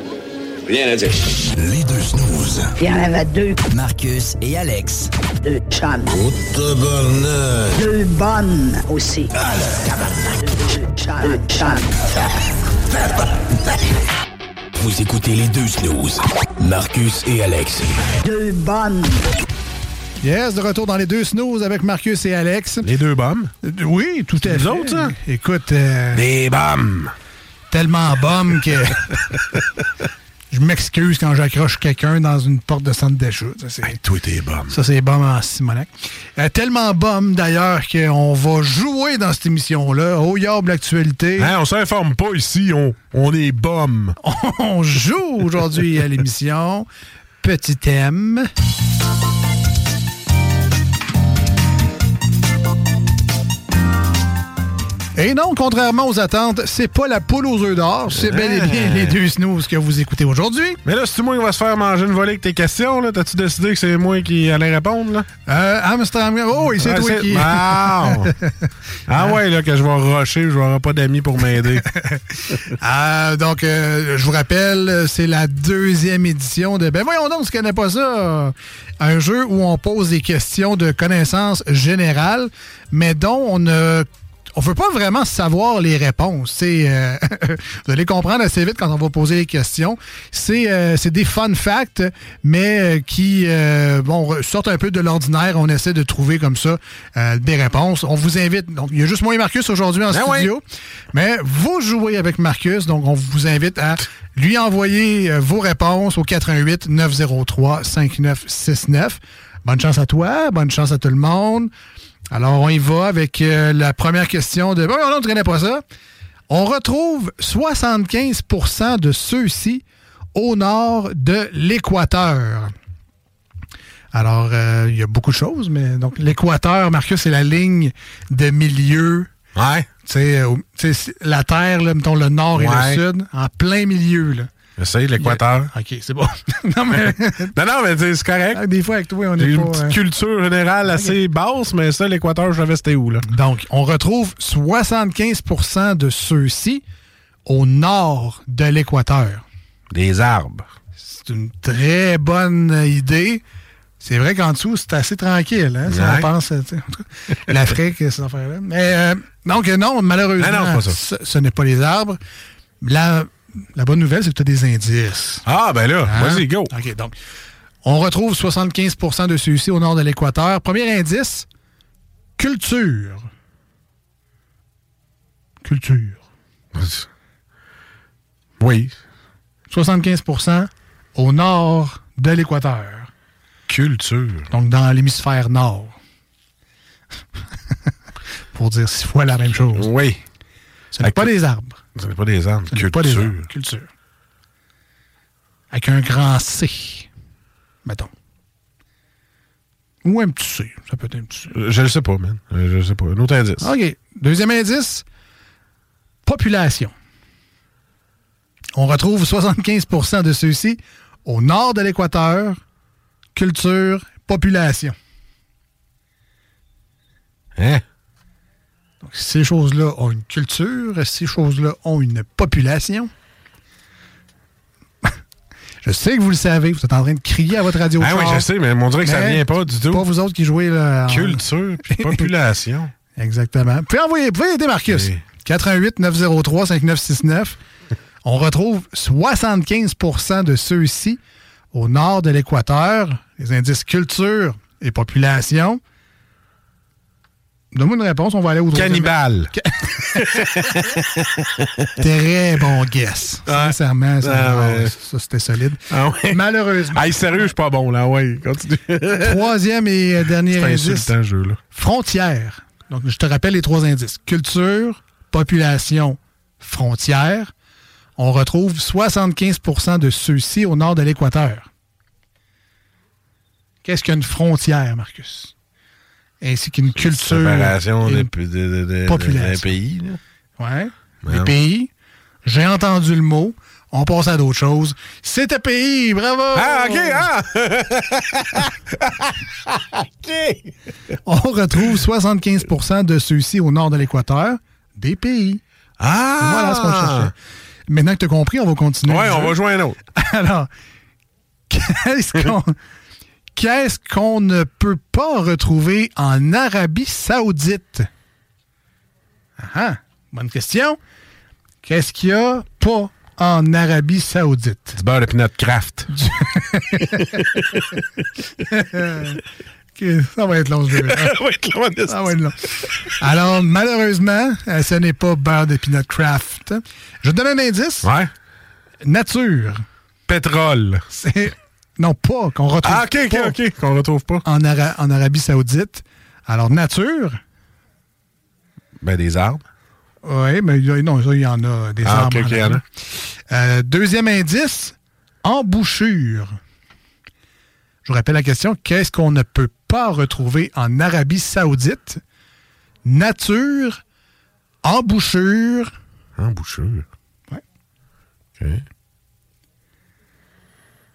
S12: Rien à dire.
S17: Les deux snooze.
S31: Il y en avait deux.
S17: Marcus et Alex.
S31: Deux chums. Deux bonnes. Deux aussi. Deux. Deux chums.
S12: Vous écoutez les deux snooze. Marcus et Alex.
S31: Deux bonnes.
S4: Yes, de retour dans les deux snooze avec Marcus et Alex.
S6: Les deux bombes.
S4: Oui, tout à fait.
S6: autres, ça?
S4: Écoute. Euh,
S6: Des bombes.
S4: Tellement bombes que. je m'excuse quand j'accroche quelqu'un dans une porte de centre d'achat. Hey,
S6: toi, t'es bombe.
S4: Ça, c'est bombe en Simonac. Euh, tellement bombe, d'ailleurs, qu'on va jouer dans cette émission-là. Au Yob, l'actualité.
S6: Hein, on s'informe pas ici. On, on est bombe.
S4: on joue aujourd'hui à l'émission. Petit thème. Et non, contrairement aux attentes, c'est pas la poule aux œufs d'or, c'est bel et bien les deux snooze que vous écoutez aujourd'hui.
S6: Mais là, c'est moi qui va se faire manger une volée avec tes questions, là? T'as-tu décidé que c'est moi qui allais répondre, là?
S4: Euh, Amsterdam, oh, oui, c'est toi qui...
S6: Ah! ah ouais, là, que je vais rusher, je n'aurai pas d'amis pour m'aider.
S4: Ah, donc, euh, je vous rappelle, c'est la deuxième édition de... Ben voyons donc, tu connais pas ça. Un jeu où on pose des questions de connaissances générales, mais dont on ne... On veut pas vraiment savoir les réponses. C'est, euh, vous allez comprendre assez vite quand on va poser les questions. C'est, euh, c'est des fun facts, mais euh, qui euh, bon, sortent un peu de l'ordinaire. On essaie de trouver comme ça euh, des réponses. On vous invite. Donc, il y a juste moi et Marcus aujourd'hui en
S6: Ben
S4: studio. Mais vous jouez avec Marcus, donc on vous invite à lui envoyer euh, vos réponses au 88 903 5969. Bonne chance à toi, bonne chance à tout le monde. Alors, on y va avec euh, la première question de... Bon, non, tu connais pas ça. On retrouve 75% de ceux-ci au nord de l'équateur. Alors, euh, il y a beaucoup de choses, mais donc l'équateur, Marcus, c'est la ligne de milieu.
S6: Ouais.
S4: Tu sais, euh, la Terre, là, mettons le nord et le sud, en plein milieu. Là.
S6: J'essaye l'équateur.
S4: OK, c'est bon. non, mais...
S6: non, non, mais c'est correct.
S4: Des fois, avec toi, on
S6: J'ai
S4: est
S6: une
S4: pas...
S6: petite
S4: euh,
S6: culture générale assez basse, mais ça, l'équateur, je savais c'était où, là.
S4: Donc, on retrouve 75% de ceux-ci au nord de l'équateur.
S6: Des arbres.
S4: C'est une très bonne idée. C'est vrai qu'en dessous, c'est assez tranquille. Hein, si on pense, l'Afrique, ces affaires-là. Mais, euh, donc, non, malheureusement,
S6: Ah non,
S4: ce, ce n'est pas les arbres. La, la bonne nouvelle, c'est que tu as des indices.
S6: Ah, ben là,
S4: Hein?
S6: vas-y, go.
S4: OK, donc, on retrouve 75% de ceux-ci au nord de l'équateur. Premier indice, culture. Culture.
S6: Oui.
S4: 75% au nord de l'équateur.
S6: Culture.
S4: Donc, dans l'hémisphère nord. Pour dire six fois la même chose.
S6: Oui.
S4: Ce n'est pas des arbres.
S6: Ce n'est pas des
S4: n'est
S6: Culture.
S4: pas des arbres. Culture. Avec un grand C, mettons. Ou un petit C. Ça peut être un petit C.
S6: Euh, Je le sais pas, man. Euh, Je le sais pas. Un autre indice.
S4: OK. Deuxième indice, population. On retrouve 75% de ceux-ci au nord de l'équateur. Culture, population.
S6: Hein?
S4: Donc, ces choses-là ont une culture, ces choses-là ont une population. je sais que vous le savez, vous êtes en train de crier à votre radio.
S6: Ah oui, je sais, mais on dirait que ça
S4: Mais
S6: vient pas du tout.
S4: Pas vous autres qui jouez là. en-
S6: Culture puis population.
S4: Exactement. Envoyer, vous pouvez aider Marcus. 88 903 5969. On retrouve 75% de ceux-ci au nord de l'équateur. Les indices culture et population. Donne-moi une réponse, on va aller au.
S6: Cannibale.
S4: Très bon guess. Sincèrement, ça,
S6: Ah ouais.
S4: ça, c'était solide.
S6: Ah ouais.
S4: Malheureusement.
S6: Hey, sérieux, je suis pas bon, là. Ouais, continue.
S4: Troisième et euh, dernier indice. Frontière. Donc, je te rappelle les trois indices. Culture, population, frontière. On retrouve 75% de ceux-ci au nord de l'équateur. Qu'est-ce qu'une frontière, Marcus? Ainsi qu'une culture.
S6: Séparation des
S4: une
S6: de, de, de-
S4: population.
S6: d'un pays. là.
S4: Ouais.
S6: Ouais.
S4: Les pays. J'ai entendu le mot. On passe à d'autres choses. C'est un pays, bravo!
S6: Ah, OK, ah!
S4: On retrouve 75% de ceux-ci au nord de l'équateur, des pays.
S6: Ah!
S4: Voilà ce qu'on cherchait. Maintenant que tu as compris, on va continuer. Le
S6: on va jouer un autre.
S4: Alors, qu'est-ce qu'on qu'est-ce qu'on ne peut pas retrouver en Arabie Saoudite? Ah, ah, bonne question. Qu'est-ce qu'il y a pas en Arabie Saoudite?
S6: Du beurre de pinot craft.
S4: Ça va être long, jeu.
S6: Ça va être long,
S4: Ça va être long. Alors, malheureusement, ce n'est pas beurre de peanut craft. Je te donne un indice.
S6: Ouais.
S4: Nature.
S6: Pétrole.
S4: C'est. Non, pas, qu'on retrouve
S6: Ah, ok, ok,
S4: pas
S6: ok. Qu'on retrouve pas.
S4: En, Ara- en Arabie Saoudite. Alors, nature.
S6: Ben, des arbres.
S4: Oui, mais non, il y en a des
S6: Ah,
S4: arbres.
S6: ok, ok,
S4: en
S6: il y en a.
S4: Arabie. Euh, deuxième indice, embouchure. Je vous rappelle la question, qu'est-ce qu'on ne peut pas retrouver en Arabie Saoudite? Nature, embouchure.
S6: Embouchure.
S4: Ouais.
S6: OK.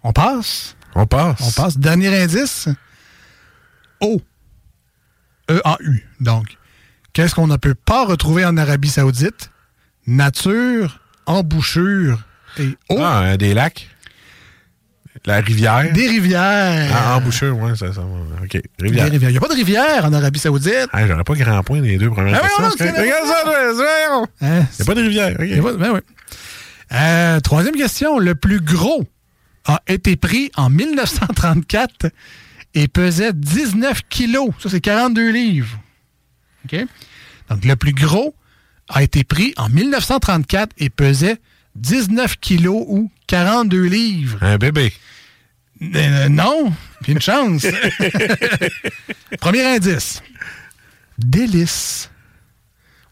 S4: On passe?
S6: On passe.
S4: On passe. Dernier indice, eau. E-A-U. Donc, qu'est-ce qu'on ne peut pas retrouver en Arabie Saoudite? Nature, embouchure et eau.
S6: Ah, euh, des lacs. La rivière.
S4: Des rivières.
S6: Ah, embouchure, ouais, ça, ça. OK.
S4: Des
S6: Rivière.
S4: rivières. Il n'y a pas de rivière en Arabie Saoudite.
S6: Ah, J'aurais pas grand point les deux premières
S4: Ah,
S6: questions. Regarde ça.
S4: Hein?
S6: Il n'y a pas de rivière.
S4: Pas- ben oui. Euh, troisième question. Le plus gros a été pris en 1934 et pesait 19 kilos. Ça, c'est 42 livres. OK? Donc, le plus gros a été pris en 1934 et pesait 19 kilos ou 42 livres.
S6: Un bébé.
S4: Euh, non, puis une chance. Premier indice. Délice.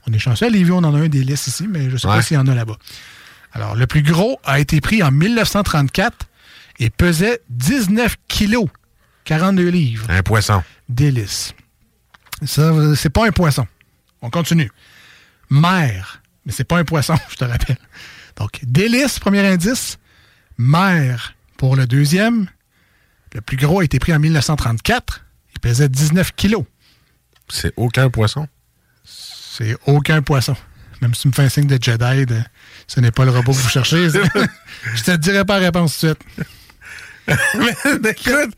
S4: On est chanceux à Lévis, on en a un délice ici, mais je ne sais
S6: Ouais.
S4: pas s'il y en a là-bas. Alors, le plus gros a été pris en 1934 et pesait 19 kilos, 42 livres.
S6: Un poisson.
S4: Délice. Ça, c'est pas un poisson. On continue. Mer. Mais c'est pas un poisson, je te rappelle. Donc, délice, premier indice. Mer pour le deuxième. Le plus gros a été pris en 1934. Il pesait 19 kilos.
S6: C'est aucun poisson?
S4: C'est aucun poisson. Même si tu me fais un signe de Jedi, de- ce n'est pas le robot que vous cherchez. je te dirai pas la réponse tout de suite.
S6: Mais écoute,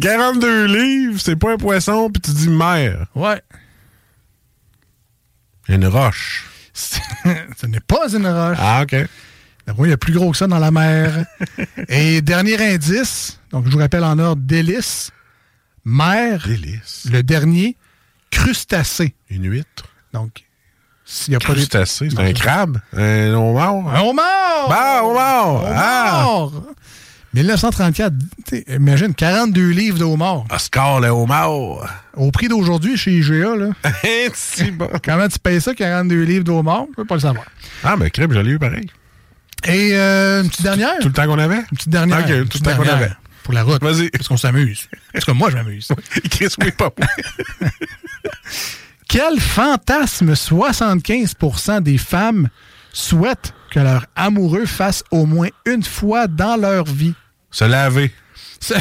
S6: 42 livres, c'est pas un poisson, puis tu dis mer.
S4: Ouais.
S6: Une roche.
S4: ce n'est pas une roche.
S6: Ah, OK.
S4: D'après moi, il y a plus gros que ça dans la mer. Et dernier indice, donc je vous rappelle en ordre, délice, mer.
S6: Délice.
S4: Le dernier, crustacé.
S6: Une huître.
S4: Donc, s'il n'y a pas de...
S6: Crustacé, c'est un crabe? Un homard?
S4: Un homard!
S6: Bah, homard! Ah!
S4: Homard! 1934, t'sais, imagine, 42 livres de homard.
S6: Oscar le homard!
S4: Au prix d'aujourd'hui chez IGA, là.
S6: c'est bon.
S4: Comment tu payes ça, 42 livres de homard? Je peux pas le savoir.
S6: Ah, mais crème, je l'ai eu pareil.
S4: Et euh, une petite dernière?
S6: Tout le temps qu'on avait?
S4: Une petite dernière.
S6: Ok,
S4: Une
S6: tout le temps qu'on avait.
S4: Pour la route.
S6: Vas-y.
S4: Parce qu'on s'amuse. Parce que moi, je m'amuse.
S6: Chris, oui, pas
S4: Quel fantasme 75% des femmes souhaitent que leur amoureux fasse au moins une fois dans leur vie?
S6: Se laver.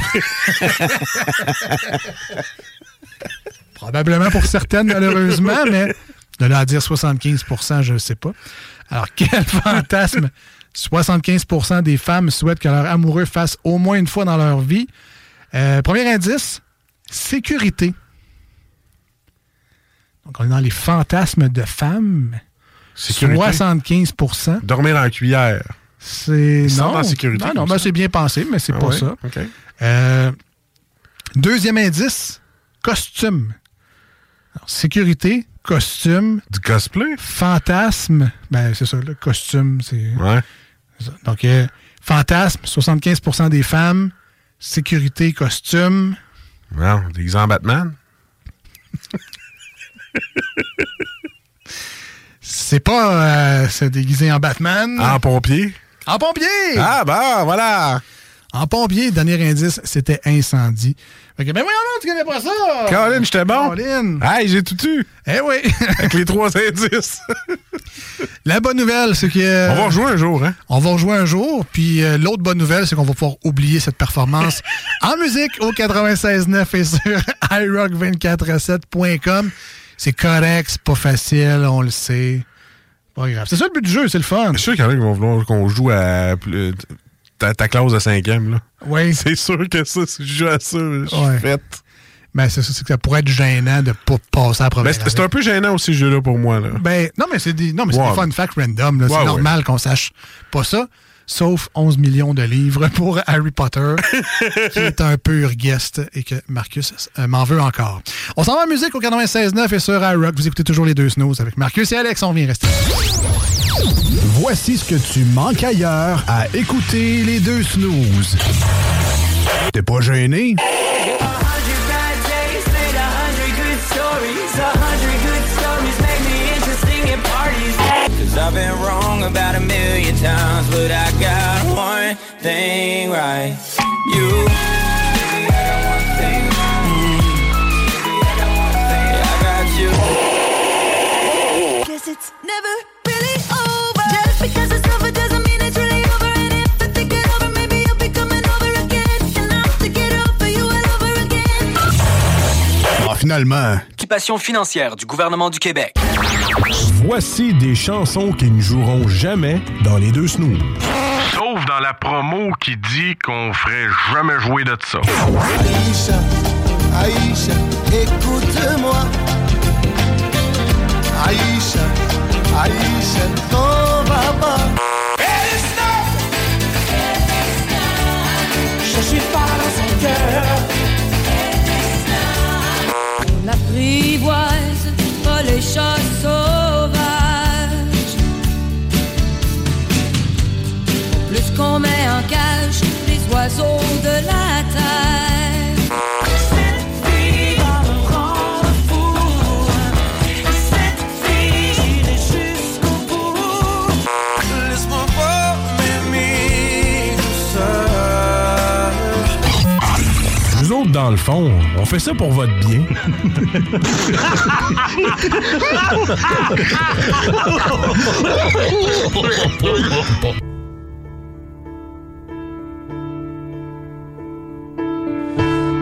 S4: Probablement pour certaines, malheureusement, mais de là à dire 75% je ne sais pas. Alors, quel fantasme 75% des femmes souhaitent que leur amoureux fasse au moins une fois dans leur vie? Euh, premier indice, sécurité. Donc, on est dans les fantasmes de femmes.
S6: Sécurité.
S4: 75%
S6: Dormir en cuillère.
S4: C'est non,
S6: en sécurité
S4: Non, non, ben, c'est bien pensé, mais c'est
S6: Ah
S4: pas
S6: ouais?
S4: ça. Euh, deuxième indice, costume. Alors, sécurité, costume.
S6: Du cosplay?
S4: Fantasme. Ben, c'est ça, le costume, c'est.
S6: Ouais.
S4: ça. Donc, euh, fantasme, 75% des femmes. Sécurité, costume.
S6: Des en Batman?
S4: C'est pas euh, se déguiser en Batman.
S6: En pompier?
S4: En pompier!
S6: Ah, bah, voilà.
S4: En pompier, dernier indice, c'était incendie. Fait que, ben voyons donc, tu connais pas ça!
S6: Colin, j'étais bon.
S4: Colin!
S6: Hey, j'ai tout eu.
S4: Eh oui!
S6: Avec les trois indices.
S4: La bonne nouvelle, c'est que...
S6: On va rejouer un jour, hein?
S4: On va rejouer un jour. Puis euh, l'autre bonne nouvelle, c'est qu'on va pouvoir oublier cette performance en musique au 96.9 et sur iRock247.com. C'est correct, c'est pas facile, on le sait. Pas grave. C'est ça le but du jeu, c'est le fun.
S6: Je suis sûr qu'il y en a qui vont vouloir qu'on joue à plus- ta, ta classe de cinquième, là.
S4: Oui.
S6: C'est sûr que ça, si je joue à ça, je suis
S4: Ouais.
S6: fait.
S4: Ben, c'est ça, c'est que ça pourrait être gênant de pas passer à la
S6: Ben,
S4: première.
S6: c'est c'est un peu gênant aussi, ce jeu-là, pour moi, là.
S4: Ben, non, mais c'est des, non, mais c'est
S6: Ouais.
S4: des fun facts random. là.
S6: Ouais,
S4: c'est
S6: ouais.
S4: normal qu'on sache pas ça. Sauf 11 millions de livres pour Harry Potter, qui est un pur guest et que Marcus euh, m'en veut encore. On s'en va en musique au 96.9 et sur iRock. Vous écoutez toujours les deux snooze avec Marcus et Alex. On vient rester.
S7: Voici ce que tu manques ailleurs à écouter les deux snooze. T'es pas gêné?
S13: I've been wrong about a million times, but I got one thing right. You.
S7: Finalement.
S32: Occupation financière du gouvernement du Québec.
S6: Voici des chansons qui ne joueront jamais dans les deux snooze.
S33: Sauf dans la promo qui dit qu'on ferait jamais jouer de ça.
S2: Aïcha, Aïcha, écoute-moi. Aïcha, Aïcha, t'en vas
S21: apprivoise pas les chats sauvages. Plus qu'on met en cage les oiseaux de la terre.
S6: Dans le fond, on fait ça pour votre bien.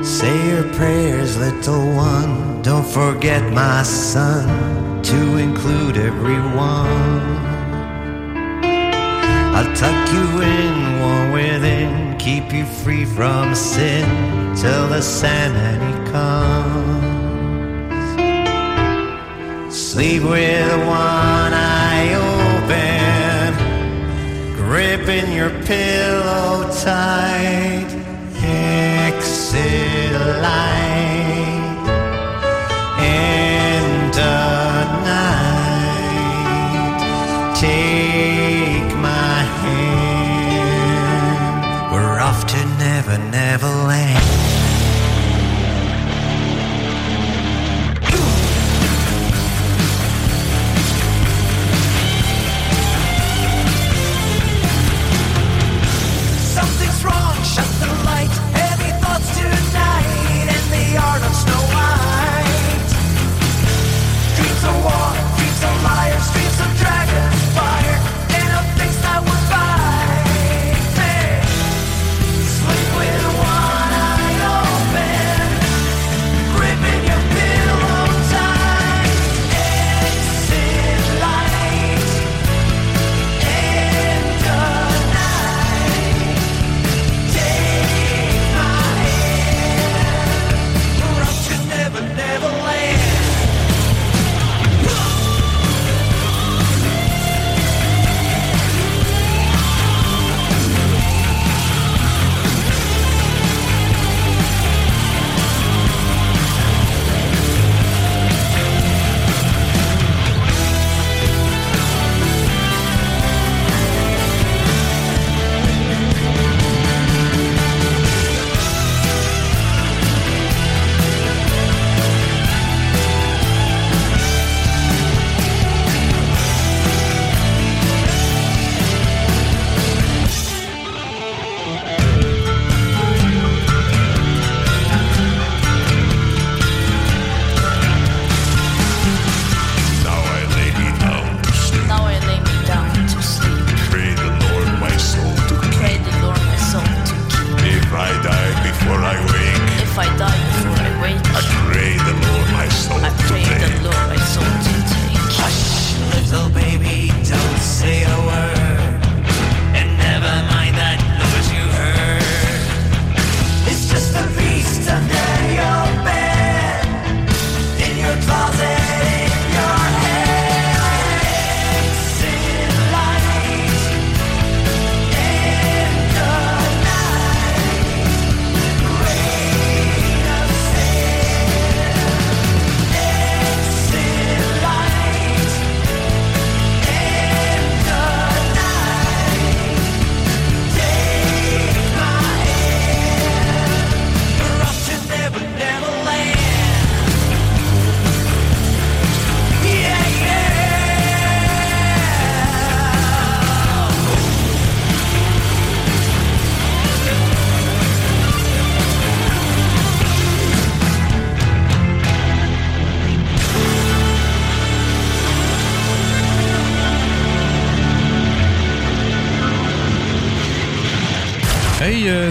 S34: Say your prayers, little one. Don't forget, my son, to include everyone. I'll tuck you in, warm within, keep you free from sin till the Santa comes. Sleep with one eye open, gripping your pillow tight. Exit Never Land.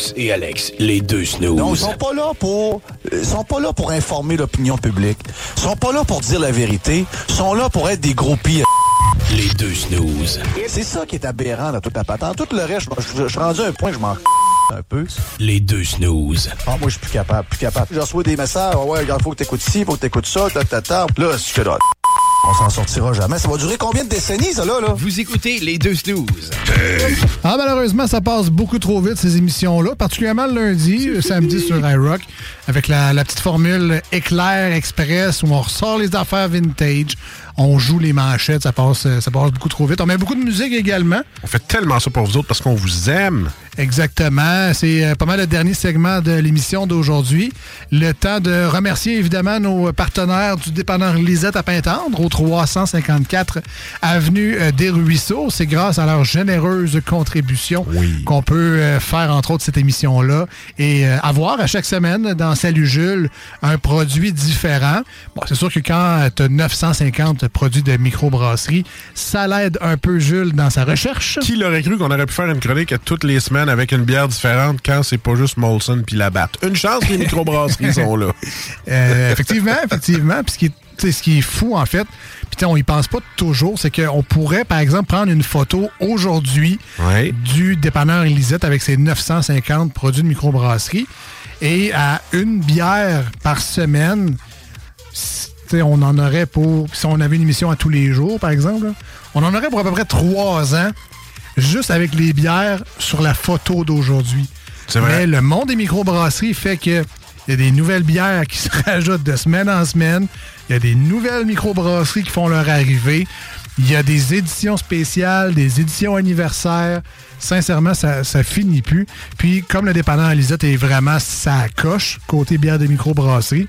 S35: Marcus et Alex, les deux snooze.
S36: Non, ils sont pas là pour ils sont pas là pour informer l'opinion publique. Ils sont pas là pour dire la vérité. Ils sont là pour être des groupies.
S35: Les deux snooze.
S36: C'est ça qui est aberrant dans toute la patente. Tout le reste, je, suis rendu à un point, je m'en un peu.
S35: Les deux snooze.
S36: Ah, moi, je suis plus capable, plus capable. Je reçois des messages, Ah ouais, regarde, faut que t'écoutes ci, faut que t'écoutes ça, ta, ta, ta. Là, je fais là. On s'en sortira jamais. Ça va durer combien de décennies, ça, là, là?
S35: Vous écoutez les deux snooze.
S4: Ah, malheureusement, ça passe beaucoup trop vite, ces émissions-là, particulièrement le lundi, samedi sur iRock, avec la, la petite formule éclair express où on ressort les affaires vintage, on joue les manchettes, ça passe, euh, ça passe beaucoup trop vite. On met beaucoup de musique également.
S6: On fait tellement ça pour vous autres parce qu'on vous aime.
S4: Exactement. C'est euh, pas mal le dernier segment de l'émission d'aujourd'hui. Le temps de remercier évidemment nos partenaires du dépanneur Lisette à Pintendre au 354 Avenue euh, des Ruisseaux. C'est grâce à leur généreuse contribution qu'on peut faire entre autres cette émission-là et avoir à chaque semaine dans Salut Jules un produit différent. Bon, c'est sûr que quand tu as 950 produits de microbrasserie, ça l'aide un peu Jules dans sa recherche.
S6: Qui l'aurait cru qu'on aurait pu faire une chronique à toutes les semaines avec une bière différente quand c'est pas juste Molson puis la batte? Une chance que les microbrasseries sont là.
S4: Euh, effectivement, effectivement. Puis ce qui est, ce qui est fou, en fait, puis on y pense pas toujours, c'est qu'on pourrait, par exemple, prendre une photo aujourd'hui du dépanneur Elisette avec ses 950 produits de microbrasserie et à une bière par semaine, on en aurait pour. Si on avait une émission à tous les jours, par exemple, là, on en aurait pour à peu près trois ans, juste avec les bières sur la photo d'aujourd'hui. Mais le monde des microbrasseries fait que il y a des nouvelles bières qui se rajoutent de semaine en semaine. Il y a des nouvelles microbrasseries qui font leur arrivée. Il y a des éditions spéciales, des éditions anniversaires. Sincèrement, ça, ça finit plus. Puis, comme le dépanneur Lisette est vraiment sa coche, côté bière de microbrasserie,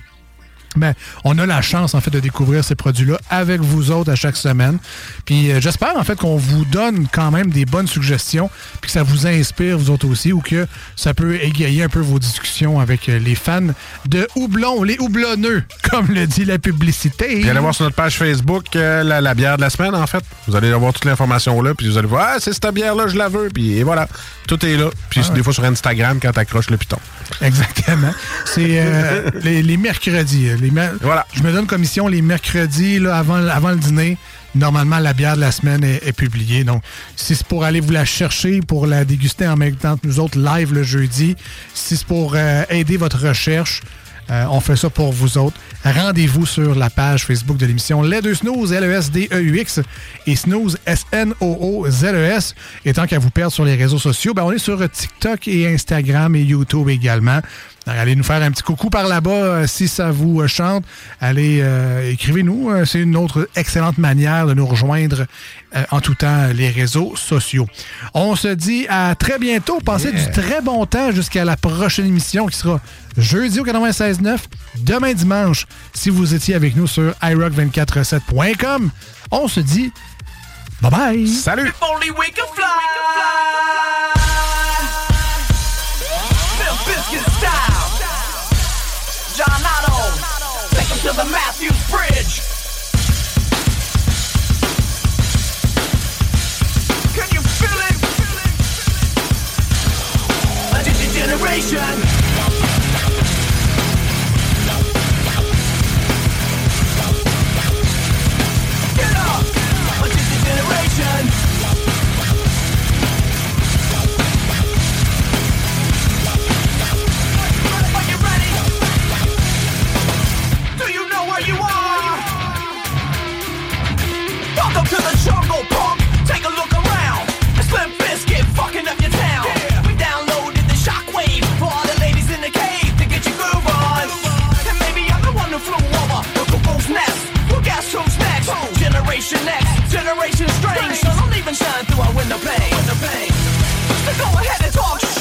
S4: ben, on a la chance, en fait, de découvrir ces produits-là avec vous autres à chaque semaine. Puis euh, j'espère, en fait, qu'on vous donne quand même des bonnes suggestions, puis que ça vous inspire, vous autres aussi, ou que ça peut égayer un peu vos discussions avec euh, les fans de houblon, les houblonneux, comme le dit la publicité.
S6: Puis allez voir sur notre page Facebook euh, la, la bière de la semaine, en fait. Vous allez avoir toute l'information là, puis vous allez voir, ah, c'est cette bière-là, je la veux, puis et voilà. Tout est là. Puis
S4: Ah.
S6: des fois sur Instagram quand t'accroches le piton.
S4: Exactement. C'est euh, les, les mercredis. euh, Les mer- Je me donne commission les mercredis là, avant, avant le dîner. Normalement, la bière de la semaine est, est publiée. Donc, si c'est pour aller vous la chercher, pour la déguster en même temps que nous autres live le jeudi, si c'est pour euh, aider votre recherche, euh, on fait ça pour vous autres. Rendez-vous sur la page Facebook de l'émission Les Deux Snooze, L-E-S-D-E-U-X, et Snooze, S-N-O-O-Z-E-S. Et tant qu'à vous perdre sur les réseaux sociaux, ben, on est sur TikTok et Instagram et YouTube également. Alors, allez nous faire un petit coucou par là-bas euh, si ça vous euh, chante. Allez, euh, écrivez-nous. Euh, C'est une autre excellente manière de nous rejoindre euh, en tout temps les réseaux sociaux. On se dit à très bientôt. Passez du très bon temps jusqu'à la prochaine émission qui sera jeudi au 96.9, demain dimanche, si vous étiez avec nous sur iRock247.com. On se dit bye bye.
S6: Salut!
S7: generation. generation X, generation strange. So don't even shine through our window pane. So go ahead and talk